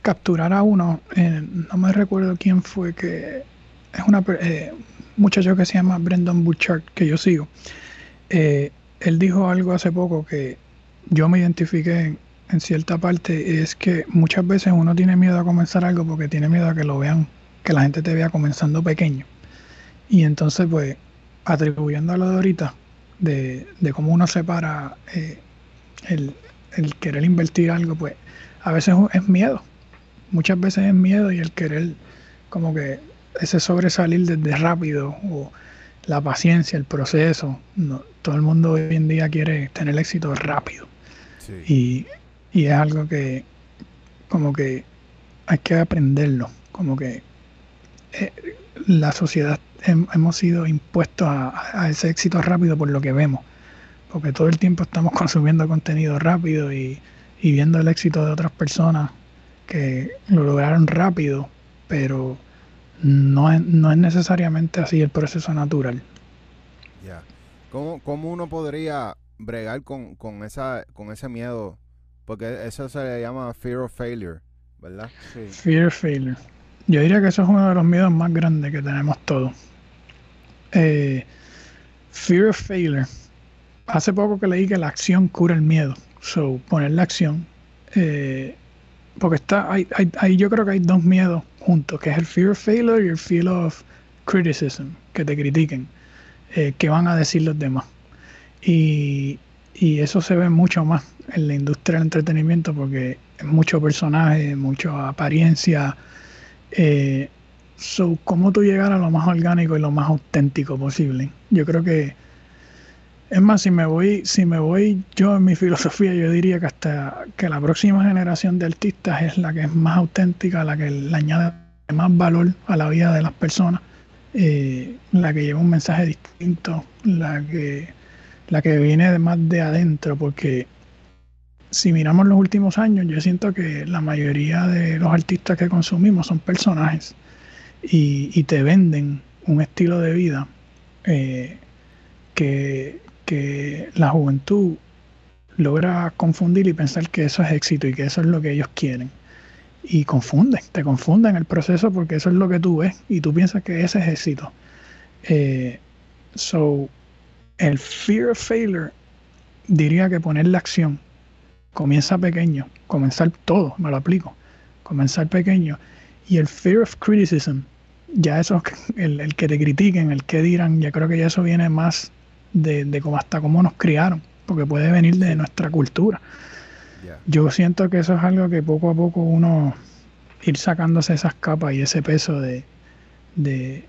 S3: capturar a uno, eh, no me recuerdo quién fue que es una eh, muchacho que se llama Brendan Butchart que yo sigo. Eh, él dijo algo hace poco que yo me identifiqué en cierta parte es que muchas veces uno tiene miedo a comenzar algo porque tiene miedo a que lo vean, que la gente te vea comenzando pequeño. Y entonces pues atribuyendo a lo de ahorita, de, cómo uno separa eh, el, querer invertir algo, pues a veces es miedo. Muchas veces es miedo y el querer como que ese sobresalir desde rápido o la paciencia, el proceso. No, todo el mundo hoy en día quiere tener éxito rápido. Y, y es algo que como que hay que aprenderlo. Como que eh, la sociedad hemos sido impuestos a, ese éxito rápido por lo que vemos, porque todo el tiempo estamos consumiendo contenido rápido y, viendo el éxito de otras personas que lo lograron rápido, pero no es, no es necesariamente así el proceso natural.
S2: Ya. ¿Cómo, ¿Cómo, uno podría bregar con, con, esa, con ese miedo? Porque eso se le llama fear of failure, ¿verdad?
S3: Sí. Fear of failure. Yo diría que eso es uno de los miedos más grandes que tenemos todos. Eh, fear of failure. Hace poco que leí que la acción cura el miedo. So, poner la acción. Eh, porque está, hay, hay, yo creo que hay dos miedos juntos, que es el fear of failure y el fear of criticism, que te critiquen, eh, que van a decir los demás. Y, y, eso se ve mucho más en la industria del entretenimiento porque mucho personaje, mucha apariencia. Eh, so, ¿Cómo tú llegar a lo más orgánico y lo más auténtico posible? Yo creo que es más, si me voy, si me voy yo en mi filosofía, yo diría que hasta que la próxima generación de artistas es la que es más auténtica, la que le añade más valor a la vida de las personas, eh, la que lleva un mensaje distinto, la que, la que viene más de adentro, porque si miramos los últimos años, yo siento que la mayoría de los artistas que consumimos son personajes y, te venden un estilo de vida eh, que, la juventud logra confundir y pensar que eso es éxito y que eso es lo que ellos quieren. Y confunden, te confunden el proceso porque eso es lo que tú ves y tú piensas que ese es éxito. Eh, so, el fear of failure diría que poner la acción comienza pequeño, comenzar todo, me lo aplico, comenzar pequeño. Y el fear of criticism, ya eso, el, el que te critiquen, el que dirán, ya creo que ya eso viene más de, cómo hasta cómo nos criaron, porque puede venir de nuestra cultura. Yo siento que eso es algo que poco a poco uno ir sacándose esas capas y ese peso de, de,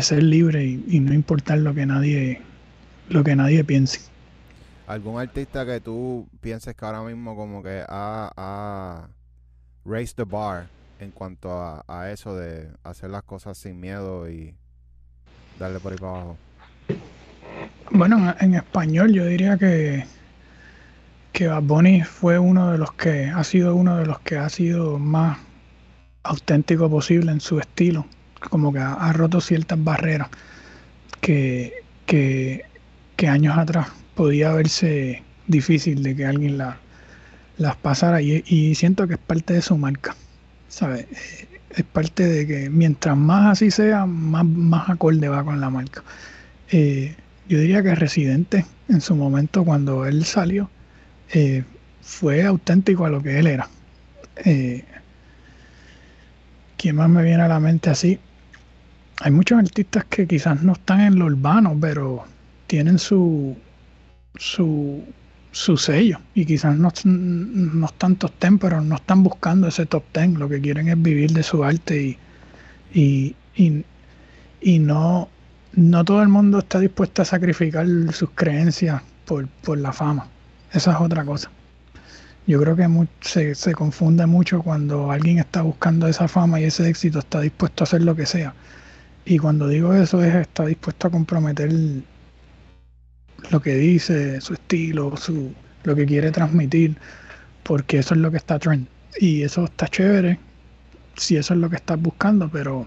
S3: ser libre y, no importar lo que nadie lo que nadie piense.
S2: ¿Algún artista que tú pienses que ahora mismo como que ha, raised the bar en cuanto a, a eso de hacer las cosas sin miedo y darle por ahí para abajo?
S3: Bueno, en español yo diría que, que Bad Bunny fue uno de los que ha sido uno de los que ha sido más auténtico posible en su estilo, como que ha, roto ciertas barreras que, que, años atrás podía verse difícil de que alguien la, las pasara y, siento que es parte de su marca, ¿sabes? Es parte de que mientras más así sea, más, más acorde va con la marca. Eh, yo diría que Residente en su momento cuando él salió eh, fue auténtico a lo que él era. Eh, ¿Quién más me viene a la mente así? Hay muchos artistas que quizás no están en lo urbano, pero tienen su, su, su sello y quizás no, no están top ten, pero no están buscando ese top ten. Lo que quieren es vivir de su arte y, y, y no, no todo el mundo está dispuesto a sacrificar sus creencias por, la fama. Esa es otra cosa. Yo creo que se, se, confunde mucho cuando alguien está buscando esa fama y ese éxito, está dispuesto a hacer lo que sea. Y cuando digo eso es está dispuesto a comprometer lo que dice, su estilo, su, lo que quiere transmitir, porque eso es lo que está trend. Y eso está chévere si eso es lo que estás buscando, pero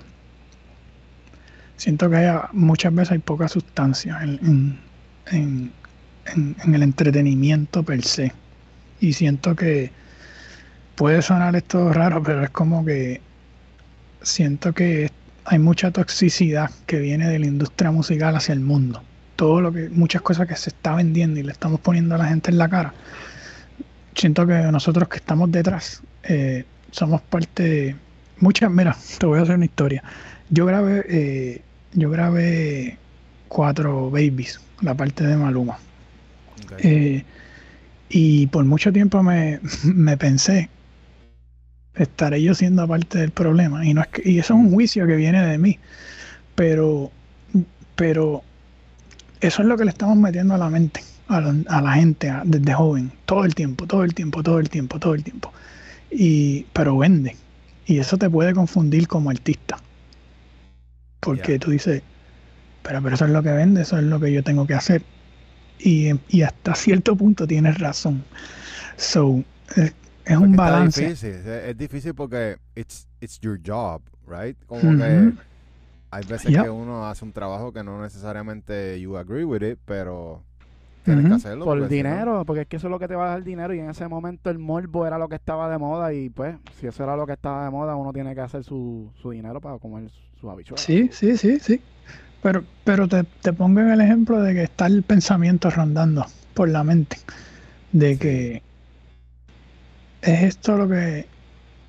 S3: siento que hay, muchas veces hay poca sustancia en, el entretenimiento per se. Y siento que puede sonar esto raro, pero es como que siento que hay mucha toxicidad que viene de la industria musical hacia el mundo. Todo lo que, muchas cosas que se está vendiendo y le estamos poniendo a la gente en la cara. Siento que nosotros que estamos detrás eh, somos parte de muchas. Mira, te voy a hacer una historia. Yo grabé eh, yo grabé cuatro babies, la parte de Maluma. Eh, y por mucho tiempo me, pensé, estaré yo siendo parte del problema. Y, no es y eso es un juicio que viene de mí. Pero, pero eso es lo que le estamos metiendo a la mente, a la, gente desde joven, todo el tiempo, todo el tiempo, todo el tiempo, todo el tiempo. Y, pero vende. Y eso te puede confundir como artista. Porque tú dices, pero, pero eso es lo que vende, eso es lo que yo tengo que hacer. Y, y hasta cierto punto tienes razón. So, es, un balance.
S2: Es difícil, es difícil porque it's, it's your job. right? Como que hay veces que uno hace un trabajo que no necesariamente you agree with it, pero tienes que hacerlo.
S1: Por dinero, porque es que eso es lo que te va a dar dinero y en ese momento el morbo era lo que estaba de moda y pues si eso era lo que estaba de moda uno tiene que hacer su, su dinero para comer sus habichuelas.
S3: Sí, sí, sí, sí. Pero, pero te, te pongo en el ejemplo de que está el pensamiento rondando por la mente, de que es esto lo que...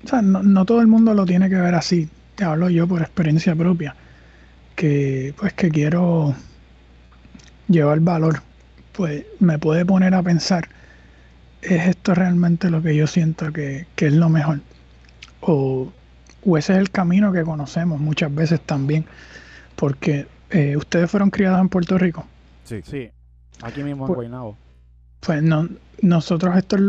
S3: O sea, no, no todo el mundo lo tiene que ver así, te hablo yo por experiencia propia, que pues que quiero llevar valor, pues me puede poner a pensar, ¿es esto realmente lo que yo siento que, es lo mejor? O, ese es el camino que conocemos muchas veces también, porque eh, ustedes fueron criados en Puerto Rico.
S1: Sí, sí, aquí mismo en pues, Guaynabo.
S3: Pues no, nosotros esto es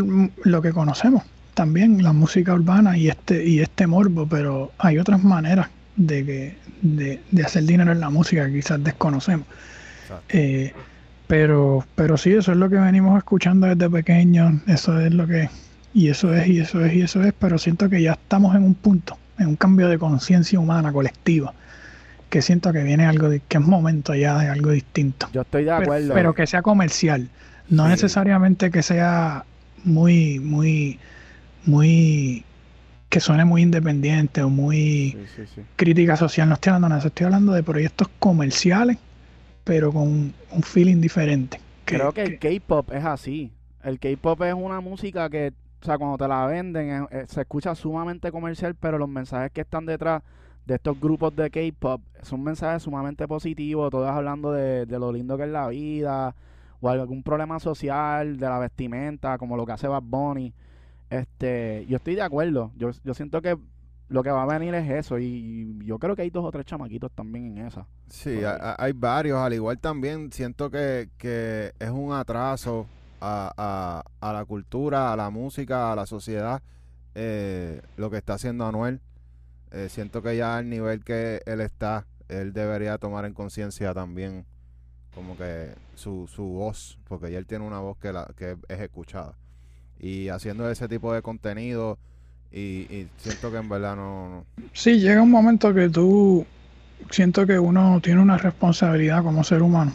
S3: lo que conocemos también la música urbana y este y este morbo, pero hay otras maneras de que de, hacer dinero en la música que quizás desconocemos. Eh, pero pero sí, eso es lo que venimos escuchando desde pequeños, eso es lo que y eso es y eso es y eso es, pero siento que ya estamos en un punto, en un cambio de conciencia humana colectiva que siento que viene algo de, que es momento ya de algo distinto.
S1: Yo estoy de acuerdo.
S3: Pero, que sea comercial, no necesariamente que sea muy muy muy que suene muy independiente o muy crítica social. No estoy hablando de nada, estoy hablando de proyectos comerciales, pero con un, feeling diferente.
S1: Creo que, el K-pop es así. El K-pop es una música que, o sea, cuando te la venden, se escucha sumamente comercial, pero los mensajes que están detrás de estos grupos de K-pop son mensajes sumamente positivos, todos hablando de, de lo lindo que es la vida, o algún problema social, de la vestimenta, como lo que hace Bad Bunny. Este, yo estoy de acuerdo. Yo, yo siento que lo que va a venir es eso. Y yo creo que hay dos o tres chamaquitos también en esa.
S2: Sí, hay, varios. Al igual también siento que, que es un atraso a, a, la cultura, a la música, a la sociedad. Eh, lo que está haciendo Anuel. Eh, siento que ya al nivel que él está, él debería tomar en conciencia también como que su, su voz, porque ya él tiene una voz que, la, que es escuchada y haciendo ese tipo de contenido y, siento que en verdad no,
S3: Sí, llega un momento que tú siento que uno tiene una responsabilidad como ser humano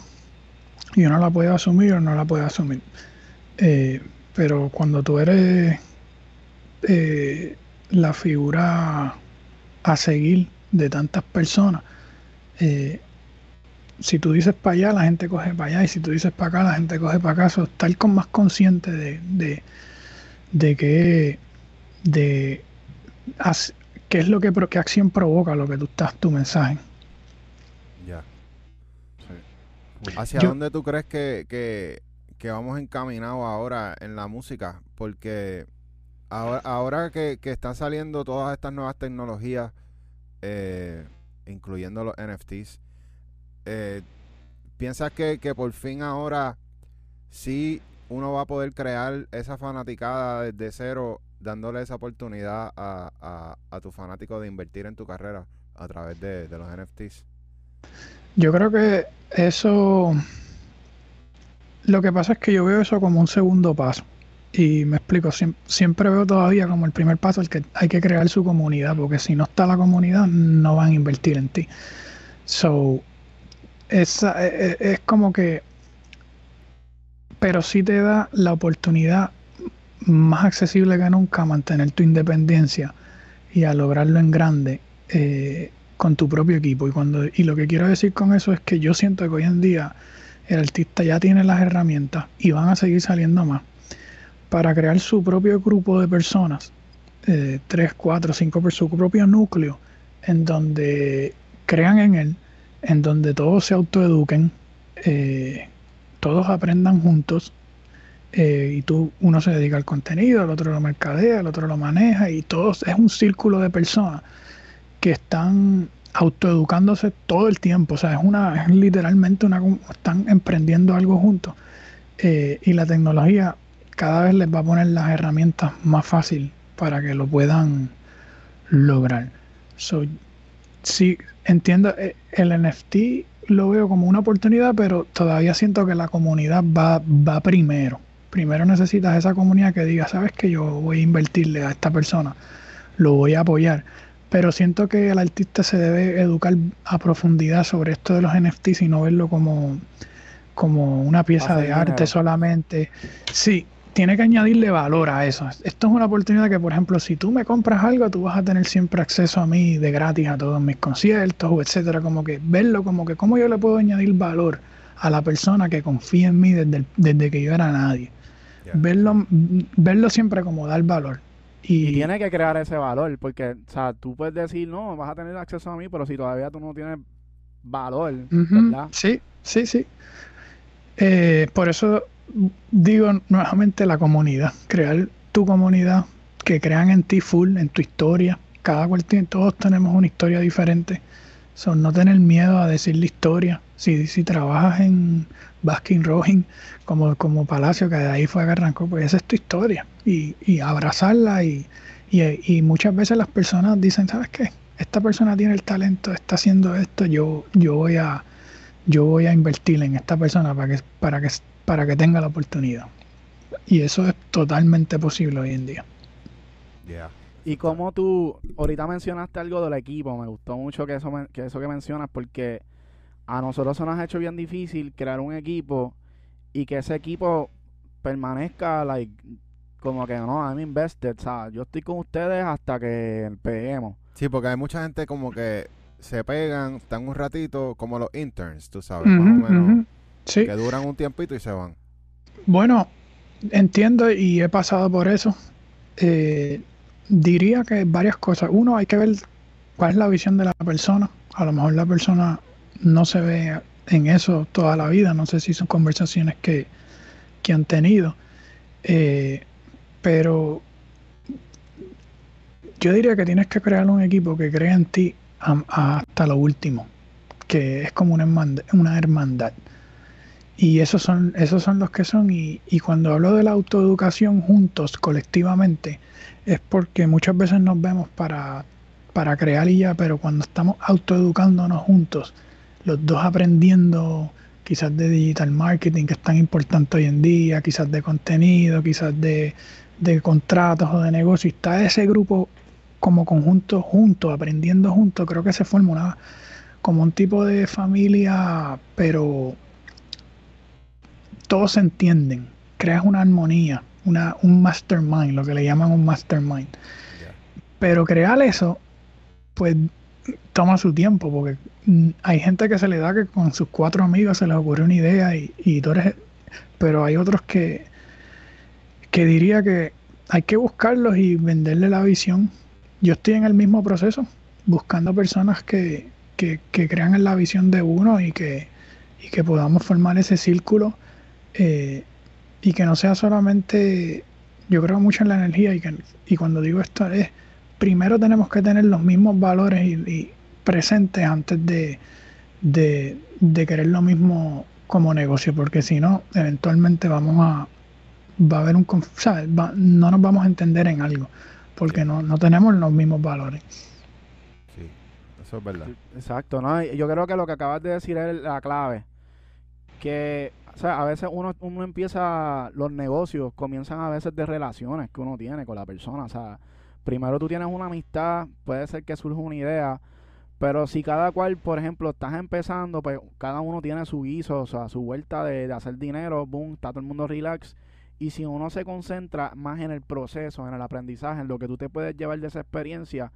S3: y uno la puede asumir o no la puede asumir. Eh, pero cuando tú eres eh, la figura a seguir de tantas personas, eh, si tú dices para allá, la gente coge para allá, y si tú dices para acá, la gente coge para acá. estar con más consciente de qué, de qué es lo que, qué acción provoca lo que tú estás, tu mensaje.
S2: Ya. ¿Hacia dónde tú crees que, que, que, vamos encaminados ahora en la música? Porque ahora, ahora que, que están saliendo todas estas nuevas tecnologías, eh, incluyendo los NFTs, eh, ¿piensas que, que por fin ahora sí uno va a poder crear esa fanaticada desde cero, dándole esa oportunidad a, a, tu fanático de invertir en tu carrera a través de, los NFTs?
S3: Yo creo que eso... Lo que pasa es que yo veo eso como un segundo paso. Y me explico, siempre, veo todavía como el primer paso el que hay que crear su comunidad, porque si no está la comunidad, no van a invertir en ti. So, es, e, es como que pero sí te da la oportunidad más accesible que nunca a mantener tu independencia y a lograrlo en grande eh, con tu propio equipo. Y, cuando, y lo que quiero decir con eso es que yo siento que hoy en día el artista ya tiene las herramientas y van a seguir saliendo más para crear su propio grupo de personas, eh, tres, cuatro, cinco, por su propio núcleo, en donde crean en él, en donde todos se autoeduquen. Eh, todos aprendan juntos eh, y tú, uno se dedica al contenido, el otro lo mercadea, el otro lo maneja y todos es un círculo de personas que están autoeducándose todo el tiempo, o sea, es una, es literalmente una, están emprendiendo algo juntos eh, y la tecnología cada vez les va a poner las herramientas más fácil para que lo puedan lograr. So, sí, entiendo, eh, el NFT lo veo como una oportunidad, pero todavía siento que la comunidad va, va primero. Primero necesitas esa comunidad que diga, sabes que yo voy a invertirle a esta persona, lo voy a apoyar, pero siento que el artista se debe educar a profundidad sobre esto de los NFTs y no verlo como, como una pieza de arte solamente. Sí, tiene que añadirle valor a eso. Esto es una oportunidad que, por ejemplo, si tú me compras algo, tú vas a tener siempre acceso a mí de gratis a todos mis conciertos, etcétera. Como que verlo como que cómo yo le puedo añadir valor a la persona que confía en mí desde, desde que yo era nadie. Verlo, verlo siempre como dar valor.
S1: Y, tiene que crear ese valor, porque, o sea, tú puedes decir, no, vas a tener acceso a mí, pero si todavía tú no tienes valor, ¿verdad?
S3: Sí, sí, sí. Eh, por eso digo nuevamente la comunidad, crear tu comunidad, que crean en ti full, en tu historia. Cada cual tiene, todos tenemos una historia diferente. Son no tener miedo a decir la historia. Si, si trabajas en Baskin Robbins como, como Palacio, que de ahí fue que arrancó, pues esa es tu historia. Y, y abrazarla y, y, muchas veces las personas dicen, ¿sabes qué? Esta persona tiene el talento, está haciendo esto, yo, yo voy a yo voy a invertir en esta persona para que, para que para que tenga la oportunidad. Y eso es totalmente posible hoy en día.
S1: Y como tú, ahorita mencionaste algo del equipo, me gustó mucho que eso, que eso que mencionas porque a nosotros se nos ha hecho bien difícil crear un equipo y que ese equipo permanezca like, como que no, I'm invested, sea Yo estoy con ustedes hasta que peguemos.
S2: Sí, porque hay mucha gente como que se pegan, están un ratito, como los interns, tú sabes, más o menos. Que duran un tiempito y se van.
S3: Bueno, entiendo y he pasado por eso. Eh, diría que varias cosas. Uno, hay que ver cuál es la visión de la persona. A lo mejor la persona no se ve en eso toda la vida. No sé si son conversaciones que, han tenido. Eh, pero yo diría que tienes que crear un equipo que crea en ti hasta lo último, que es como una Una hermandad. Y esos son, esos son los que son. Y, y cuando hablo de la autoeducación juntos, colectivamente, es porque muchas veces nos vemos para, para crear y ya, pero cuando estamos autoeducándonos juntos, los dos aprendiendo quizás de digital marketing, que es tan importante hoy en día, quizás de contenido, quizás de, de contratos o de negocio, está ese grupo como conjunto juntos, aprendiendo juntos, creo que se forma una, como un tipo de familia, pero todos se entienden, creas una armonía, una, un mastermind, lo que le llaman un mastermind. Pero crear eso, pues toma su tiempo, porque hay gente que se le da que con sus cuatro amigos se les ocurre una idea y, y tú eres, pero hay otros que, que diría que hay que buscarlos y venderle la visión. Yo estoy en el mismo proceso, buscando personas que, que, que crean en la visión de uno y que, y que podamos formar ese círculo eh, y que no sea solamente, yo creo mucho en la energía y, que, y cuando digo esto es, primero tenemos que tener los mismos valores y, presentes antes de, de, querer lo mismo como negocio, porque si no, eventualmente vamos a, va a haber un, ¿sabes? no nos vamos a entender en algo, porque no, no tenemos los mismos valores.
S2: Sí, eso es verdad.
S1: Exacto, ¿no? Yo creo que lo que acabas de decir es la clave, que o sea, a veces uno, uno empieza, los negocios comienzan a veces de relaciones que uno tiene con la persona. O sea, primero tú tienes una amistad, puede ser que surja una idea, pero si cada cual, por ejemplo, estás empezando, pues cada uno tiene su guiso, o sea, su vuelta de, de hacer dinero, boom, está todo el mundo relax. Y si uno se concentra más en el proceso, en el aprendizaje, en lo que tú te puedes llevar de esa experiencia,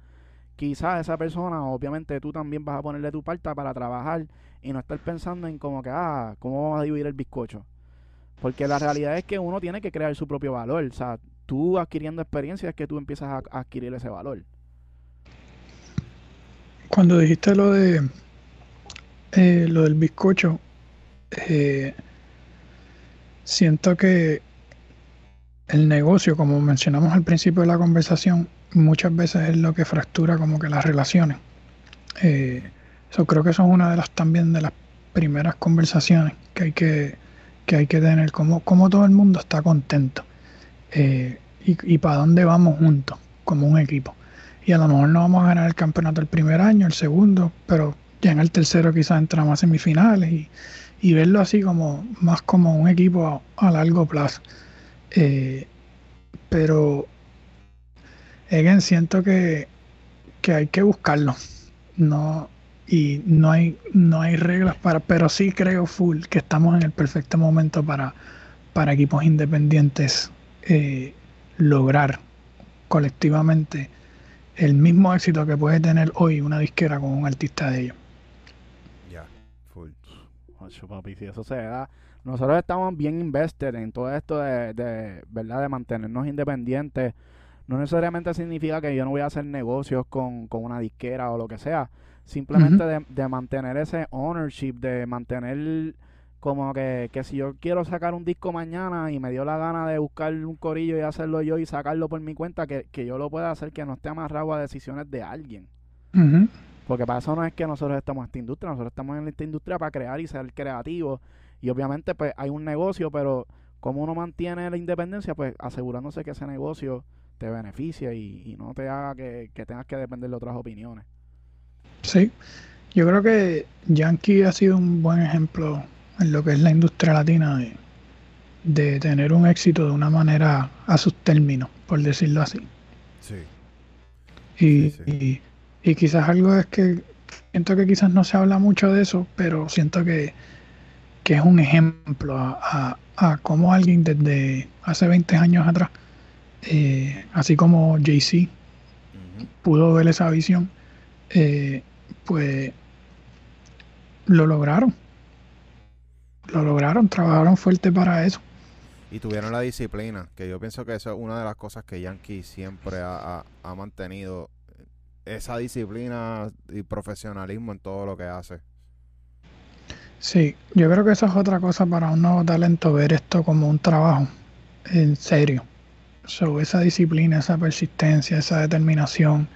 S1: quizás esa persona, obviamente tú también vas a ponerle tu parte para trabajar y no estar pensando en como que, ah, ¿cómo vamos a dividir el bizcocho? Porque la realidad es que uno tiene que crear su propio valor. O sea, tú adquiriendo experiencia es que tú empiezas a, adquirir ese valor.
S3: Cuando dijiste lo de eh, lo del bizcocho, eh, siento que el negocio, como mencionamos al principio de la conversación, muchas veces es lo que fractura como que las relaciones. Eh, eso creo que eso es una de las también de las primeras conversaciones que hay que, que hay que tener, como, como todo el mundo está contento eh, y, y para dónde vamos juntos como un equipo. Y a lo mejor no vamos a ganar el campeonato el primer año, el segundo, pero ya en el tercero quizás entramos a semifinales y, y verlo así como más como un equipo a, largo plazo. Eh, pero again, siento que, que hay que buscarlo. No, y no hay, no hay reglas para, pero sí creo full que estamos en el perfecto momento para, para equipos independientes eh, lograr colectivamente el mismo éxito que puede tener hoy una disquera con un artista de ellos.
S2: Ya, full.
S1: Ocho, papi, si eso se da. Nosotros estamos bien invested en todo esto de, de, ¿verdad? De mantenernos independientes. No necesariamente significa que yo no voy a hacer negocios con, con una disquera o lo que sea. Simplemente de, de mantener ese ownership, de mantener como que, que si yo quiero sacar un disco mañana y me dio la gana de buscar un corillo y hacerlo yo y sacarlo por mi cuenta, que, que yo lo pueda hacer, que no esté amarrado a decisiones de alguien. Porque para eso no es que nosotros estamos en esta industria, nosotros estamos en esta industria para crear y ser creativos. Y obviamente pues hay un negocio, pero como uno mantiene la independencia, pues asegurándose que ese negocio te beneficie y, y no te haga que, que tengas que depender de otras opiniones.
S3: Sí, yo creo que Yankee ha sido un buen ejemplo en lo que es la industria latina de, de tener un éxito de una manera a sus términos, por decirlo así.
S2: Sí.
S3: Y,
S2: Sí, sí.
S3: y- y quizás algo es que siento que quizás no se habla mucho de eso, pero siento que, que es un ejemplo a, a- a cómo alguien desde hace 20 años atrás, eh, así como Jay-Z pudo ver esa visión, eh, pues lo lograron. Lo lograron, trabajaron fuerte para eso.
S2: Y tuvieron la disciplina, que yo pienso que eso es una de las cosas que Yankee siempre ha, ha- ha mantenido. Esa disciplina y profesionalismo en todo lo que hace.
S3: Sí, yo creo que eso es otra cosa para un nuevo talento, ver esto como un trabajo, en serio. So, esa disciplina, esa persistencia, esa determinación.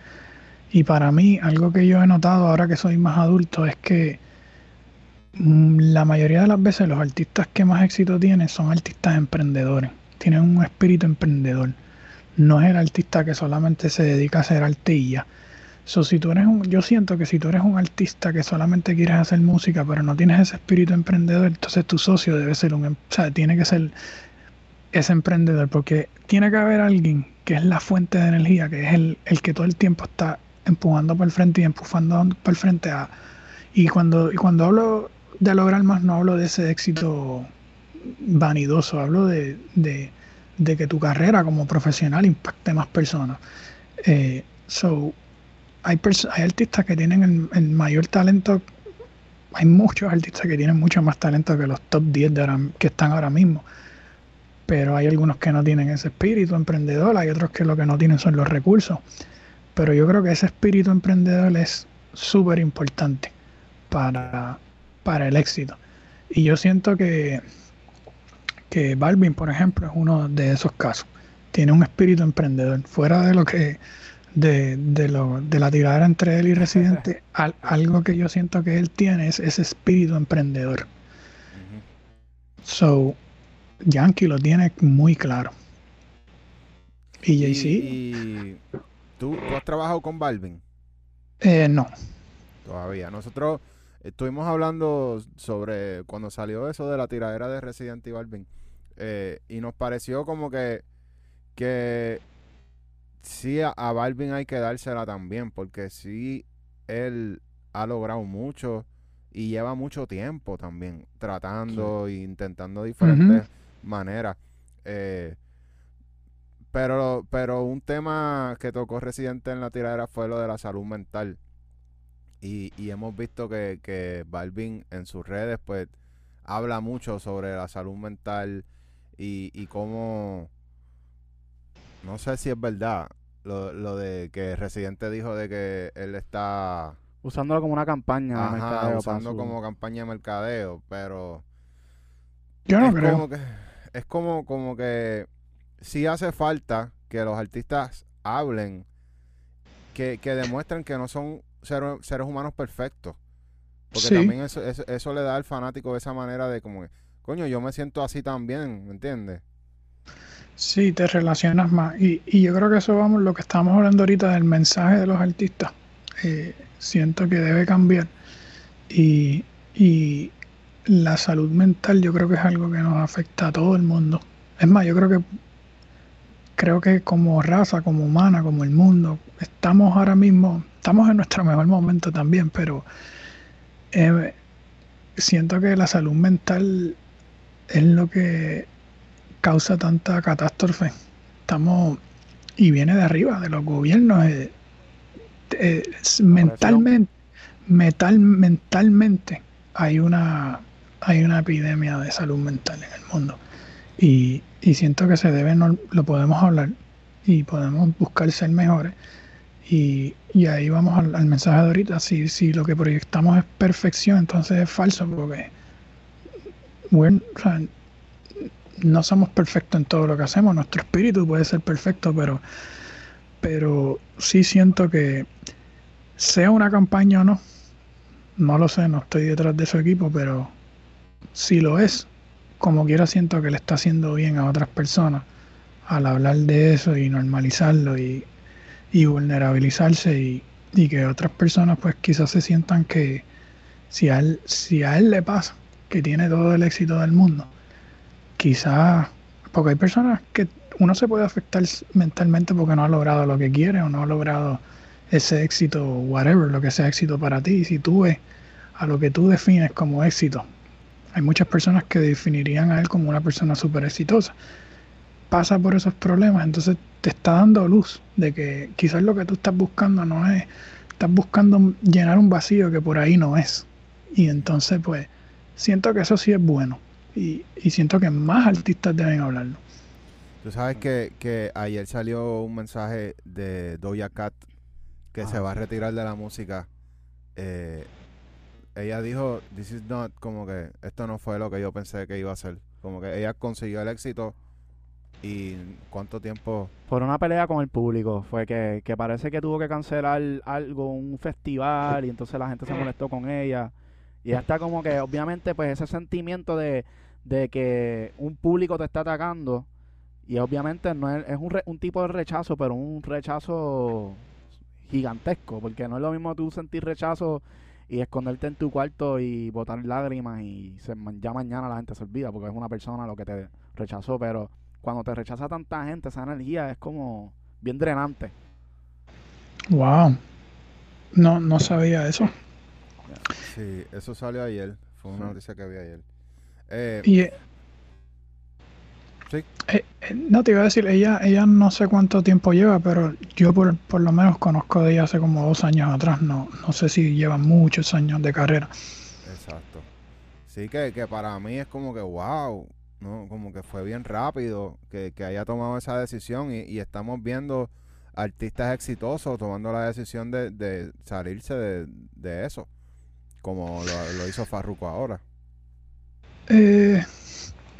S3: Y para mí, algo que yo he notado ahora que soy más adulto es que mm, la mayoría de las veces los artistas que más éxito tienen son artistas emprendedores, tienen un espíritu emprendedor. No es el artista que solamente se dedica a hacer arte y. So, si tú eres un, yo siento que si tú eres un artista que solamente quieres hacer música, pero no tienes ese espíritu emprendedor, entonces tu socio debe ser un, em- o sea, tiene que ser ese emprendedor, porque tiene que haber alguien que es la fuente de energía, que es el, el que todo el tiempo está empujando por el frente y empujando por el frente a, y cuando, y cuando hablo de lograr más, no hablo de ese éxito vanidoso, hablo de, de, que tu carrera como profesional impacte más personas. Eh, so, hay, pers- hay artistas que tienen el mayor talento, hay muchos artistas que tienen mucho más talento que los top 10 de ahora, que están ahora mismo, pero hay algunos que no tienen ese espíritu emprendedor, hay otros que lo que no tienen son los recursos, pero yo creo que ese espíritu emprendedor es súper importante para, para el éxito. Y yo siento que, que Balvin, por ejemplo, es uno de esos casos. Tiene un espíritu emprendedor. Fuera de lo que de, de, lo, de la tiradera entre él y Residente, al- algo que yo siento que él tiene es ese espíritu emprendedor. So, Yankee lo tiene muy claro. Y
S2: Y,
S3: Jay-Z,
S2: y ¿tú, tú has trabajado con Balvin
S3: eh, no.
S2: todavía. Nosotros estuvimos hablando sobre cuando salió eso de la tiradera de Resident y Balvin. eh, y nos pareció como que, que sí a, a Balvin hay que dársela también, porque sí él ha logrado mucho y lleva mucho tiempo también tratando e intentando diferentes maneras. Eh, pero, pero un tema que tocó Residente en la tiradera fue lo de la salud mental. Y, y hemos visto que, que Balvin en sus redes pues habla mucho sobre la salud mental y, y cómo no sé si es verdad lo, lo de que Residente dijo de que él está
S1: Usándolo como una campaña de
S2: ajá,
S1: mercadeo para
S2: usando
S1: su-
S2: como campaña de mercadeo, pero
S3: Yo no creo.
S2: como que es como como que sí hace falta que los artistas hablen que, que demuestren que no son seres, seres humanos perfectos porque
S3: Sí.
S2: también eso, eso eso le da al fanático esa manera de como que, coño yo me siento así también ¿me entiendes?
S3: Sí, te relacionas más. Y, y yo creo que eso vamos, lo que estábamos hablando ahorita del mensaje de los artistas. eh, siento que debe cambiar. Y, y la salud mental yo creo que es algo que nos afecta a todo el mundo. Es más, yo creo que creo que como raza, como humana, como el mundo, estamos ahora mismo, estamos en nuestro mejor momento también, pero eh, siento que la salud mental es lo que causa tanta catástrofe. Estamos, y viene de arriba, de los gobiernos, eh, eh, mentalmente, mental, mentalmente hay una, hay una epidemia de salud mental en el mundo. Y, y siento que se debe, no, lo podemos hablar y podemos buscar ser mejores. Y, y ahí vamos al, mensaje de ahorita. Si, si lo que proyectamos es perfección, entonces es falso porque no somos perfectos en todo lo que hacemos. Nuestro espíritu puede ser perfecto, pero, pero sí siento que sea una campaña o no, no lo sé, no estoy detrás de su equipo, pero si lo es, como quiera siento que le está haciendo bien a otras personas al hablar de eso y normalizarlo y, vulnerabilizarse y, que otras personas pues quizás se sientan que si a, él, si a él le pasa que tiene todo el éxito del mundo, quizás, porque hay personas que uno se puede afectar mentalmente porque no ha logrado lo que quiere o no ha logrado ese éxito, whatever, lo que sea éxito para ti. Y si tú ves a lo que tú defines como éxito hay muchas personas que definirían a él como una persona súper exitosa. Pasa por esos problemas, entonces te está dando luz de que quizás lo que tú estás buscando no es, estás buscando llenar un vacío que por ahí no es. Y entonces pues siento que eso sí es bueno y, siento que más artistas deben hablarlo.
S2: Tú sabes que, que ayer salió un mensaje de Doja Cat que se ah, va a retirar de la música. Eh, ella dijo, this is not, como que esto no fue lo que yo pensé que iba a ser. Como que ella consiguió el éxito y cuánto tiempo...
S1: Por una pelea con el público, fue que, que parece que tuvo que cancelar algo, un festival y entonces la gente se molestó con ella. Y ella está como que, obviamente, pues ese sentimiento de, de que un público te está atacando y obviamente no es, es un, un tipo de rechazo, pero un rechazo gigantesco, porque no es lo mismo tú sentir rechazo y esconderte en tu cuarto y botar lágrimas y se, ya mañana la gente se olvida porque es una persona lo que te rechazó, pero cuando te rechaza tanta gente, esa energía es como bien drenante.
S3: Wow. No, no sabía eso.
S2: Sí, eso salió ayer. Fue una noticia que vi ayer. Eh,
S3: y, eh, eh, no te iba a decir, ella, ella no sé cuánto tiempo lleva, pero yo por, por, lo menos conozco de ella hace como dos años atrás. No, no sé si lleva muchos años de carrera.
S2: Exacto. Sí, que, que para mí es como que wow, ¿no? Como que fue bien rápido que, haya tomado esa decisión y, estamos viendo artistas exitosos tomando la decisión de, salirse de, eso, como lo, lo hizo Farruko ahora.
S3: Eh,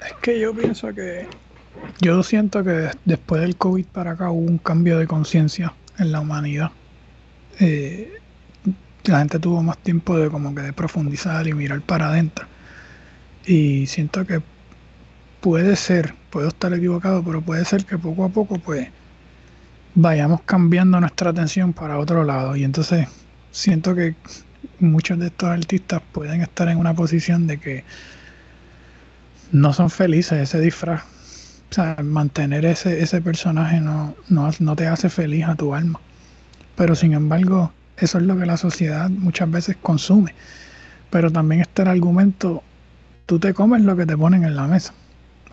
S3: es que yo pienso que yo siento que después del COVID para acá hubo un cambio de conciencia en la humanidad. Eh, la gente tuvo más tiempo de como que de profundizar y mirar para adentro. Y siento que puede ser, puedo estar equivocado, pero puede ser que poco a poco pues vayamos cambiando nuestra atención para otro lado. Y entonces siento que muchos de estos artistas pueden estar en una posición de que no son felices ese disfraz. O sea, mantener ese, ese personaje no, no, te hace feliz a tu alma. Pero sin embargo, eso es lo que la sociedad muchas veces consume. Pero también está el argumento, tú te comes lo que te ponen en la mesa.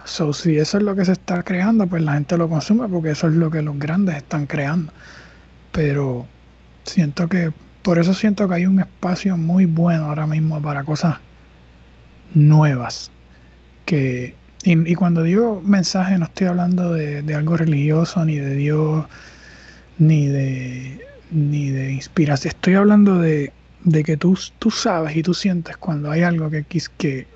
S3: So, si eso es lo que se está creando, pues la gente lo consume porque eso es lo que los grandes están creando. Pero siento que, por eso siento que hay un espacio muy bueno ahora mismo para cosas nuevas y, cuando digo mensaje no estoy hablando de, algo religioso, ni de Dios, ni de, ni de inspiración, estoy hablando de, que tú, tú sabes y tú sientes cuando hay algo que, que,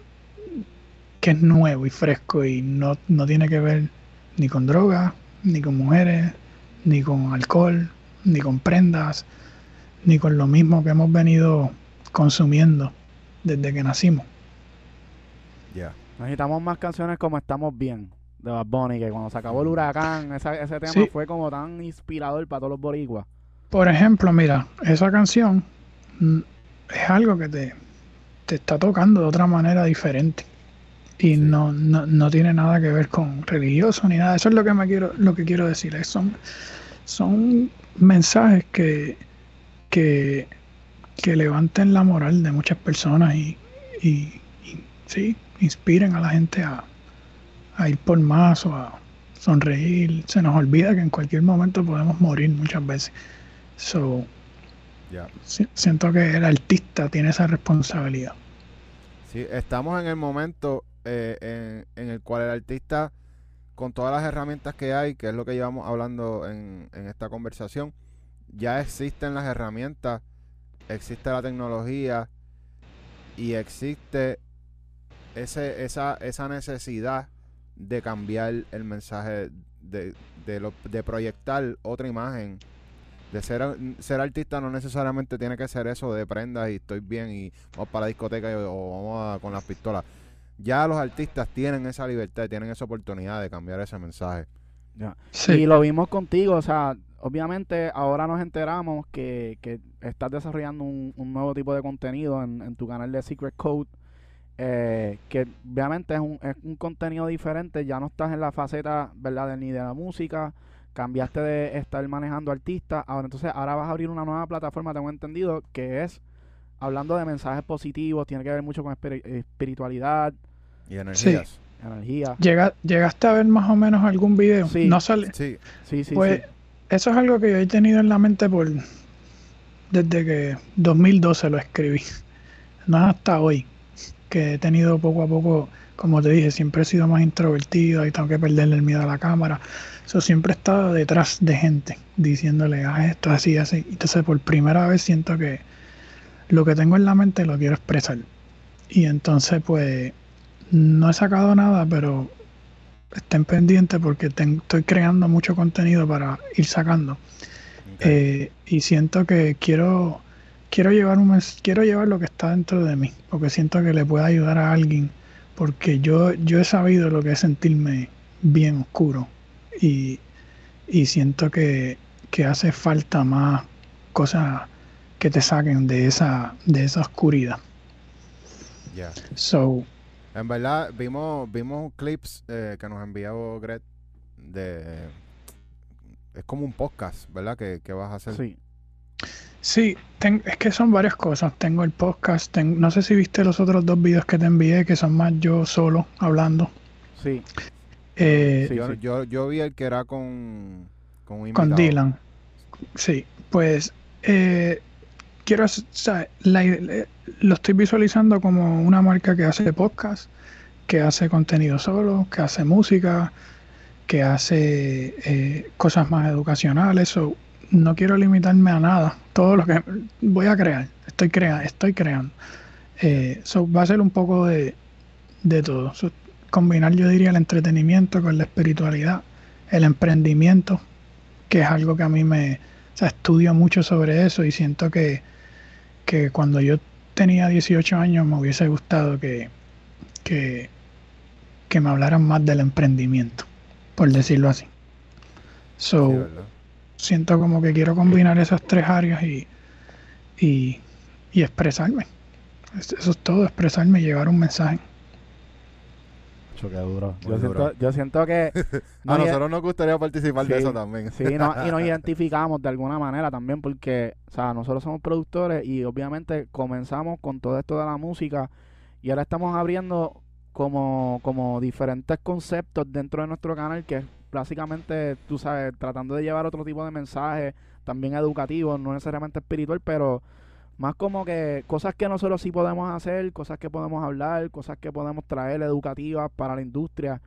S3: que es nuevo y fresco y no, no tiene que ver ni con drogas, ni con mujeres, ni con alcohol, ni con prendas, ni con lo mismo que hemos venido consumiendo desde que nacimos.
S2: Ya.
S1: Necesitamos más canciones como Estamos Bien de Bad Bunny, que cuando se acabó el huracán, ese tema fue como tan inspirador para todos los boricuas.
S3: Por ejemplo, mira, esa canción mm, es algo que te, te está tocando de otra manera diferente. y no, no, no, tiene nada que ver con religioso ni nada. Eso es lo que me quiero, lo que quiero decir. Son, son mensajes que, que, que levanten la moral de muchas personas y, y, sí, inspiren a la gente a, a ir por más o a sonreír. Se nos olvida que en cualquier momento podemos morir muchas veces. So, siento que el artista tiene esa responsabilidad.
S2: Sí, estamos en el momento eh, en, el cual el artista, con todas las herramientas que hay, que es lo que llevamos hablando en, en esta conversación, ya existen las herramientas, existe la tecnología y existe ese, esa, esa necesidad de cambiar el mensaje, de, de, de proyectar otra imagen de ser, ser artista no necesariamente tiene que ser eso de prendas y estoy bien y vamos para la discoteca o vamos con las pistolas. Ya los artistas tienen esa libertad, tienen esa oportunidad de cambiar ese mensaje.
S1: Y lo vimos contigo, o sea, obviamente ahora nos enteramos que, que estás desarrollando un, nuevo tipo de contenido en, tu canal de Secret Code, eh, que obviamente es un, es un contenido diferente, ya no estás en la faceta, ¿verdad?, ni de la música, cambiaste de estar manejando artistas, ahora entonces ahora vas a abrir una nueva plataforma, tengo entendido, que es hablando de mensajes positivos, tiene que ver mucho con espiritualidad
S2: y energías.
S3: Energía. ¿Llegaste a ver más o menos algún video?
S1: Sí.
S3: ¿No sale?
S1: Sí, sí, sí.
S3: Pues eso es algo que yo he tenido en la mente por desde que 2012 lo escribí. No hasta hoy, que he tenido poco a poco, como te dije, siempre he sido más introvertido y tengo que perderle el miedo a la cámara. Eso siempre he estado detrás de gente diciéndole, haz esto, así, así. Entonces, por primera vez siento que lo que tengo en la mente lo quiero expresar. Y entonces, pues, no he sacado nada, pero estén pendientes porque estoy creando mucho contenido para ir sacando. Eh, y siento que quiero quiero llevar un quiero llevar lo que está dentro de mí, porque siento que le puede ayudar a alguien, porque yo yo he sabido lo que es sentirme bien oscuro y, siento que, hace falta más cosas que te saquen de esa, de esa oscuridad.
S2: Ya.
S3: So,
S2: en verdad, vimos, vimos clips eh, que nos envió Gret de... Es como un podcast, ¿verdad? Que, vas a hacer.
S1: Sí.
S3: Sí, es que son varias cosas. Tengo el podcast, no sé si viste los otros dos videos que te envié, que son más yo solo hablando.
S1: Sí.
S3: Eh,
S2: yo, yo, vi el que era con,
S3: con, con Dylan. Sí, pues eh, quiero, lo estoy visualizando como una marca que hace podcast, que hace contenido solo, que hace música, que hace eh, cosas más educacionales. No quiero limitarme a nada. Todo lo que voy a crear, estoy, crea estoy creando. Eh, va a ser un poco de, de todo combinar, yo diría, el entretenimiento con la espiritualidad, el emprendimiento, que es algo que a mí me, o estudio mucho sobre eso y siento que, que cuando yo tenía 18 años me hubiese gustado que, que, que me hablaran más del emprendimiento, por decirlo así. So, siento como que quiero combinar esas tres áreas y, y, y expresarme. Eso es todo, expresarme y llevar un mensaje.
S1: Qué duro. Yo siento, yo siento, que...
S2: a nosotros nos gustaría participar de eso también.
S1: sí, y nos identificamos de alguna manera también porque, o sea, nosotros somos productores y obviamente comenzamos con todo esto de la música y ahora estamos abriendo como, como diferentes conceptos dentro de nuestro canal que básicamente, tú sabes, tratando de llevar otro tipo de mensajes, también educativos, no necesariamente espiritual, pero más como que cosas que nosotros sí podemos hacer, cosas que podemos hablar, cosas que podemos traer educativas para la industria.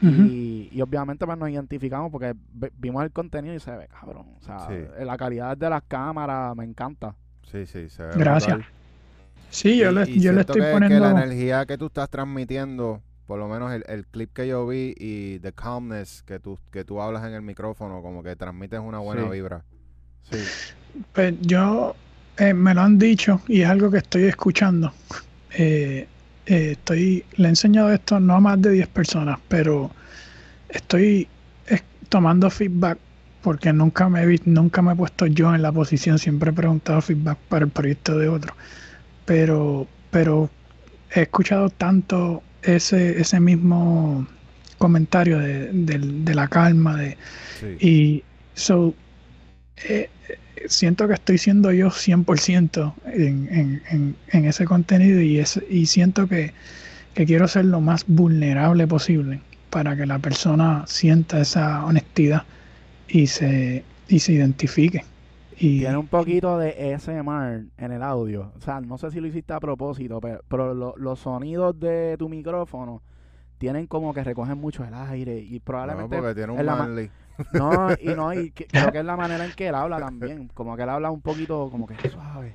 S1: y, obviamente pues nos identificamos porque vimos el contenido y se ve cabrón. O sea, la calidad de las cámaras me encanta.
S2: Sí, sí, se ve
S3: Gracias. Sí, yo, le, yo le estoy poniendo...
S2: Que la energía que tú estás transmitiendo, por lo menos el, el, clip que yo vi y the calmness que tú, que tú hablas en el micrófono, como que transmites una buena vibra.
S1: Sí.
S3: Pues yo eh, me lo han dicho y es algo que estoy escuchando. Eh, eh, estoy, le he enseñado esto no a más de 10 personas, pero estoy tomando feedback porque nunca me, he, nunca me he puesto yo en la posición, siempre he preguntado feedback para el proyecto de otro. Pero, pero he escuchado tanto ese, ese mismo comentario de, de la calma. De, Y so, eh, siento que estoy siendo yo 100% en, en, en, en ese contenido y, es, y siento que, que quiero ser lo más vulnerable posible para que la persona sienta esa honestidad y se, y se identifique. Y,
S1: Tiene un poquito de ASMR en el audio. O sea, no sé si lo hiciste a propósito, pero, pero los sonidos de tu micrófono tienen como que recogen mucho el aire y probablemente...
S2: No, porque tiene un manly.
S1: No, y no, y creo que es la manera en que él habla también. Como que él habla un poquito como que suave.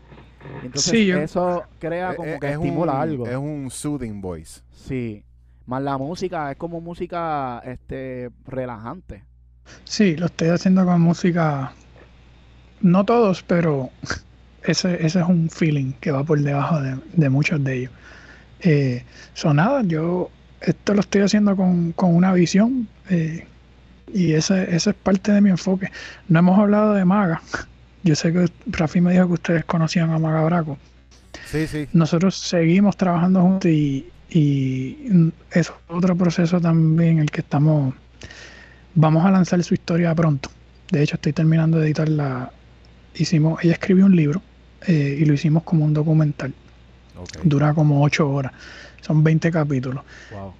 S1: entonces eso crea como que estimula algo.
S2: Es un soothing voice.
S1: Sí. Más la música, es como música este relajante.
S3: Sí, lo estoy haciendo con música no todos, pero ese, ese es un feeling que va por debajo de, muchos de ellos. Eh, sonada, yo esto lo estoy haciendo con, una visión eh, y ese, ese es parte de mi enfoque. No hemos hablado de Maga. Yo sé que Rafi me dijo que ustedes conocían a Maga Braco.
S2: Sí, sí.
S3: Nosotros seguimos trabajando juntos y, y es otro proceso también el que estamos. Vamos a lanzar su historia pronto. De hecho, estoy terminando de editar la, hicimos, ella escribió un libro eh, y lo hicimos como un documental. Dura como ocho horas. Son 20 capítulos.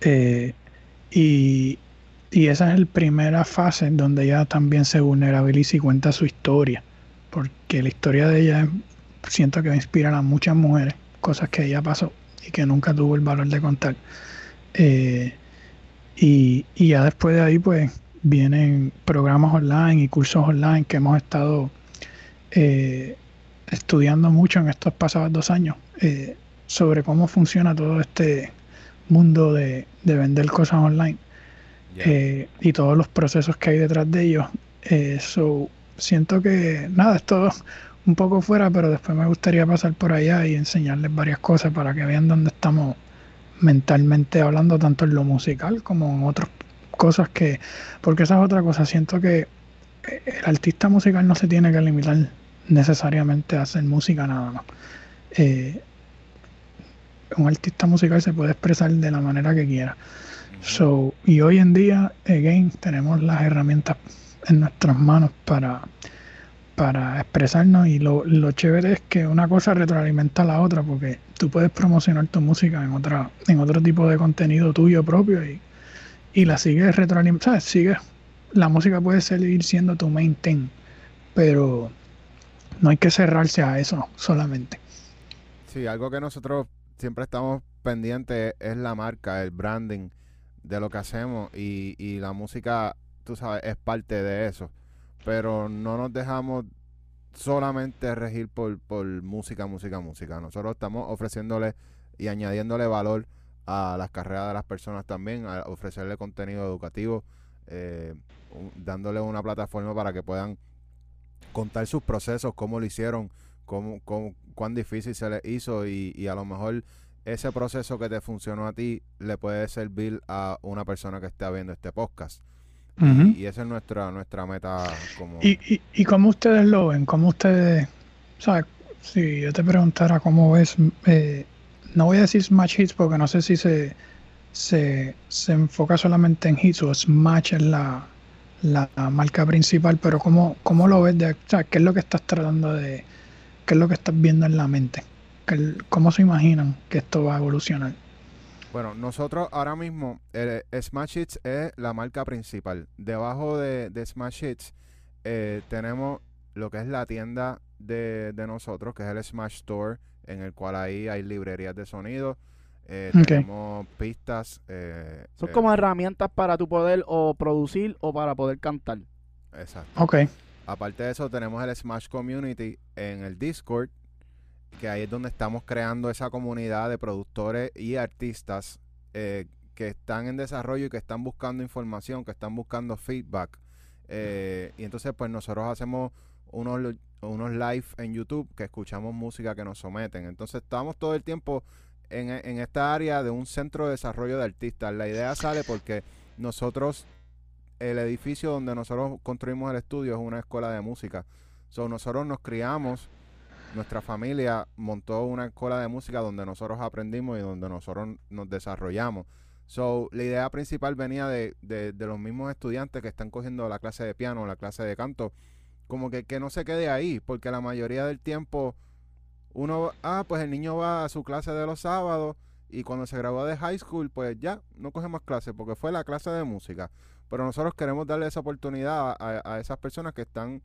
S3: Eh, y, esa es la primera fase en donde ella también se vulnerabiliza y cuenta su historia. Porque la historia de ella siento que va a inspirar a muchas mujeres, cosas que ella pasó y que nunca tuvo el valor de contar. Eh, y, y ya después de ahí, pues vienen programas online y cursos online que hemos estado eh, estudiando mucho en estos pasados dos años eh, sobre cómo funciona todo este mundo de, vender cosas online eh, y todos los procesos que hay detrás de ellos. So, siento que nada, es todo un poco fuera, pero después me gustaría pasar por allá y enseñarles varias cosas para que vean dónde estamos mentalmente hablando, tanto en lo musical como en otras cosas que, porque esa es otra cosa, siento que el artista musical no se tiene que limitar necesariamente hacer música nada más. Eh, un artista musical se puede expresar de la manera que quiera. So, y hoy en día, again, tenemos las herramientas en nuestras manos para, para expresarnos y lo, lo chévere es que una cosa retroalimenta a la otra porque tú puedes promocionar tu música en otra en otro tipo de contenido tuyo propio y, y la sigues retroalimentando, Sigues, la música puede seguir siendo tu main thing, pero no hay que cerrarse a eso solamente.
S2: Sí, algo que nosotros siempre estamos pendientes es la marca, el branding de lo que hacemos y, y la música, tú sabes, es parte de eso. Pero no nos dejamos solamente regir por, por música, música, música. Nosotros estamos ofreciéndole y añadiéndole valor a las carreras de las personas también, a ofrecerle contenido educativo, eh, dándole una plataforma para que puedan contar sus procesos, cómo lo hicieron, cómo, cuán difícil se les hizo y, a lo mejor ese proceso que te funcionó a ti le puede servir a una persona que esté viendo este podcast. y, esa es nuestra nuestra meta. Como...
S3: ¿Y, y, y cómo ustedes lo ven? ¿Cómo ustedes, sabes, si yo te preguntara cómo ves, eh, no voy a decir Smash Hits porque no sé si se, se, se enfoca solamente en hits o Smash en la, la, marca principal, pero ¿cómo, cómo lo ves? De, ¿Qué es lo que estás tratando de, qué es lo que estás viendo en la mente? ¿Cómo se imaginan que esto va a evolucionar?
S2: Bueno, nosotros ahora mismo, el Smash Hits es la marca principal. Debajo de, Smash Hits eh, tenemos lo que es la tienda de, de nosotros, que es el Smash Store, en el cual ahí hay librerías de sonido, eh, tenemos pistas. Eh,
S1: Son como eh, herramientas para tu poder o producir o para poder cantar.
S2: Exacto.
S3: Ok.
S2: Aparte de eso, tenemos el Smash Community en el Discord, que ahí es donde estamos creando esa comunidad de productores y artistas que están en desarrollo y que están buscando información, que están buscando feedback. y entonces, pues nosotros hacemos unos, unos live en YouTube que escuchamos música que nos someten. Entonces, estamos todo el tiempo en, esta área de un centro de desarrollo de artistas. La idea sale porque nosotros, el edificio donde nosotros construimos el estudio es una escuela de música. So, nosotros nos criamos nuestra familia montó una escuela de música donde nosotros aprendimos y donde nosotros nos desarrollamos. So, la idea principal venía de, de, de los mismos estudiantes que están cogiendo la clase de piano, la clase de canto, como que, que no se quede ahí, porque la mayoría del tiempo uno, ah, pues el niño va a su clase de los sábados y cuando se gradúa de high school, pues ya no coge más clases porque fue la clase de música. Pero nosotros queremos darle esa oportunidad a, a esas personas que están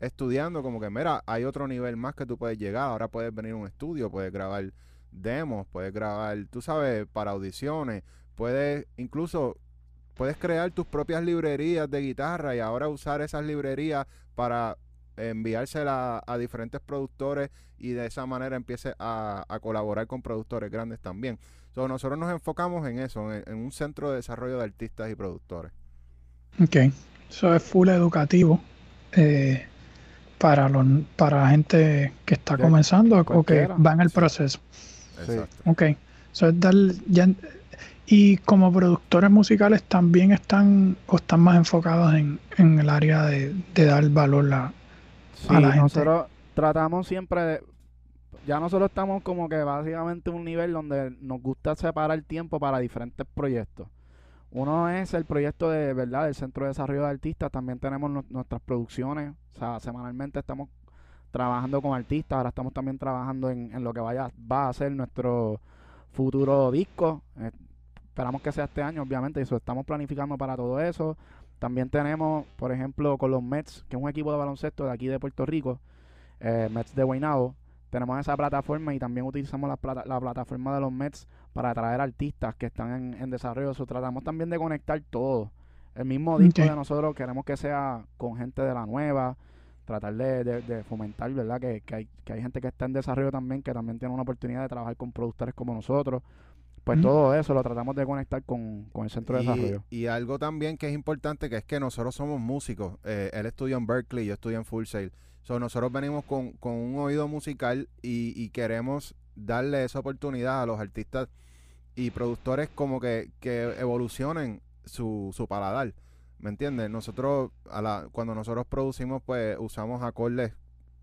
S2: estudiando, como que, mira, hay otro nivel más que tú puedes llegar. Ahora puedes venir a un estudio, puedes grabar demos, puedes grabar, tú sabes, para audiciones, puedes incluso puedes crear tus propias librerías de guitarra y ahora usar esas librerías para enviársela a diferentes productores y de esa manera empiece a, colaborar con productores grandes también. So, nosotros nos enfocamos en eso, en, un centro de desarrollo de artistas y productores.
S3: Ok, eso es full educativo eh, para, los, para gente que está comenzando o que va en el proceso.
S2: Exacto.
S3: Ok, eso es dar, ya, y como productores musicales también están o están más enfocados en, el área de, dar valor a, a la gente.
S1: Nosotros tratamos siempre de, ya nosotros estamos como que básicamente en un nivel donde nos gusta separar tiempo para diferentes proyectos. Uno es el proyecto de verdad del Centro de Desarrollo de Artistas, también tenemos nuestras producciones, o sea, semanalmente estamos trabajando con artistas, ahora estamos también trabajando en, en lo que vaya va a ser nuestro futuro disco. Eh, esperamos que sea este año, obviamente, y eso estamos planificando para todo eso. También tenemos, por ejemplo, con los Mets, que es un equipo de baloncesto de aquí de Puerto Rico, eh, Mets de Guaynabo, tenemos esa plataforma y también utilizamos la, plataforma de los Mets para atraer artistas que están en, desarrollo. Eso tratamos también de conectar todo. El mismo disco de nosotros queremos que sea con gente de la nueva, tratar de, fomentar, ¿verdad? Que, hay, que hay gente que está en desarrollo también, que también tiene una oportunidad de trabajar con productores como nosotros. Pues todo eso lo tratamos de conectar con, el centro de desarrollo.
S2: Y algo también que es importante, que es que nosotros somos músicos. Eh, él estudió en Berkeley, yo estudié en Full Sail. So, nosotros venimos con, un oído musical y, queremos darle esa oportunidad a los artistas y productores como que, que evolucionen su, su paladar. ¿Me entiendes? Nosotros, a la, cuando nosotros producimos, pues usamos acordes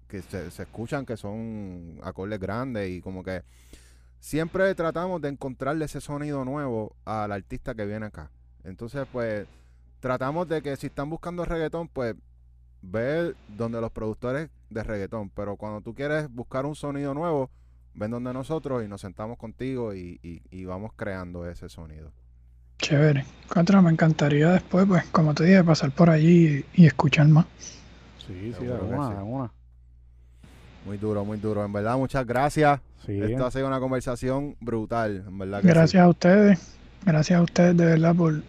S2: que se, se escuchan, que son acordes grandes y como que siempre tratamos de encontrarle ese sonido nuevo al artista que viene acá. Entonces, pues, tratamos de que si están buscando reggaetón, pues, ver donde los productores de reggaetón. Pero cuando tú quieres buscar un sonido nuevo, ven donde nosotros y nos sentamos contigo y, vamos creando ese sonido.
S3: Chévere. Contra, me encantaría después, pues, como te dije, pasar por allí y, escuchar más.
S1: Sí, sí, de una,
S2: Muy duro, muy duro. En verdad, muchas gracias. Esto ha sido una conversación brutal, en verdad.
S3: gracias a ustedes. Gracias a ustedes de verdad por,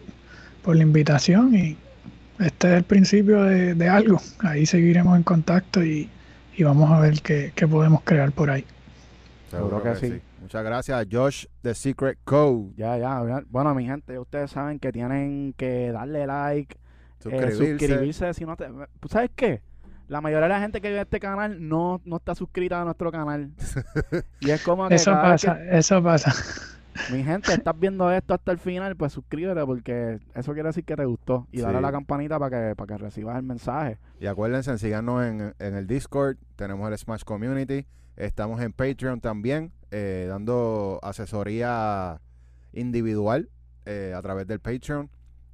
S3: por la invitación y este es el principio de, algo. Ahí seguiremos en contacto y, vamos a ver qué, podemos crear por ahí.
S2: Seguro que, sí. Muchas gracias, Josh, The Secret Code.
S1: Ya, ya. Bueno, mi gente, ustedes saben que tienen que darle like, eh, suscribirse. si no te, ¿Sabes qué? La mayoría de la gente que ve este canal no, no está suscrita a nuestro canal. y es como que.
S3: Eso pasa, eso pasa.
S1: Mi gente, estás viendo esto hasta el final, pues suscríbete porque eso quiere decir que te gustó. Y dale a la campanita para que, para que recibas el mensaje.
S2: Y acuérdense, síganos en, en el Discord, tenemos el Smash Community, estamos en Patreon también, eh, dando asesoría individual eh, a través del Patreon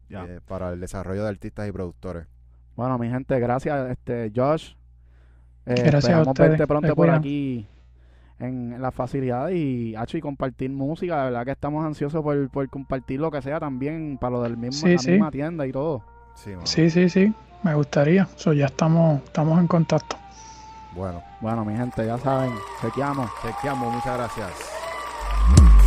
S2: eh, para el desarrollo de artistas y productores.
S1: Bueno, mi gente, gracias, este Josh. gracias a verte pronto por aquí en la facilidad y, y compartir música. De verdad que estamos ansiosos por, compartir lo que sea también para lo del mismo, la misma tienda y todo.
S3: Sí, sí, sí, me gustaría. So, ya estamos, estamos en contacto.
S2: Bueno.
S1: Bueno, mi gente, ya saben, chequeamos.
S2: Chequeamos, muchas gracias.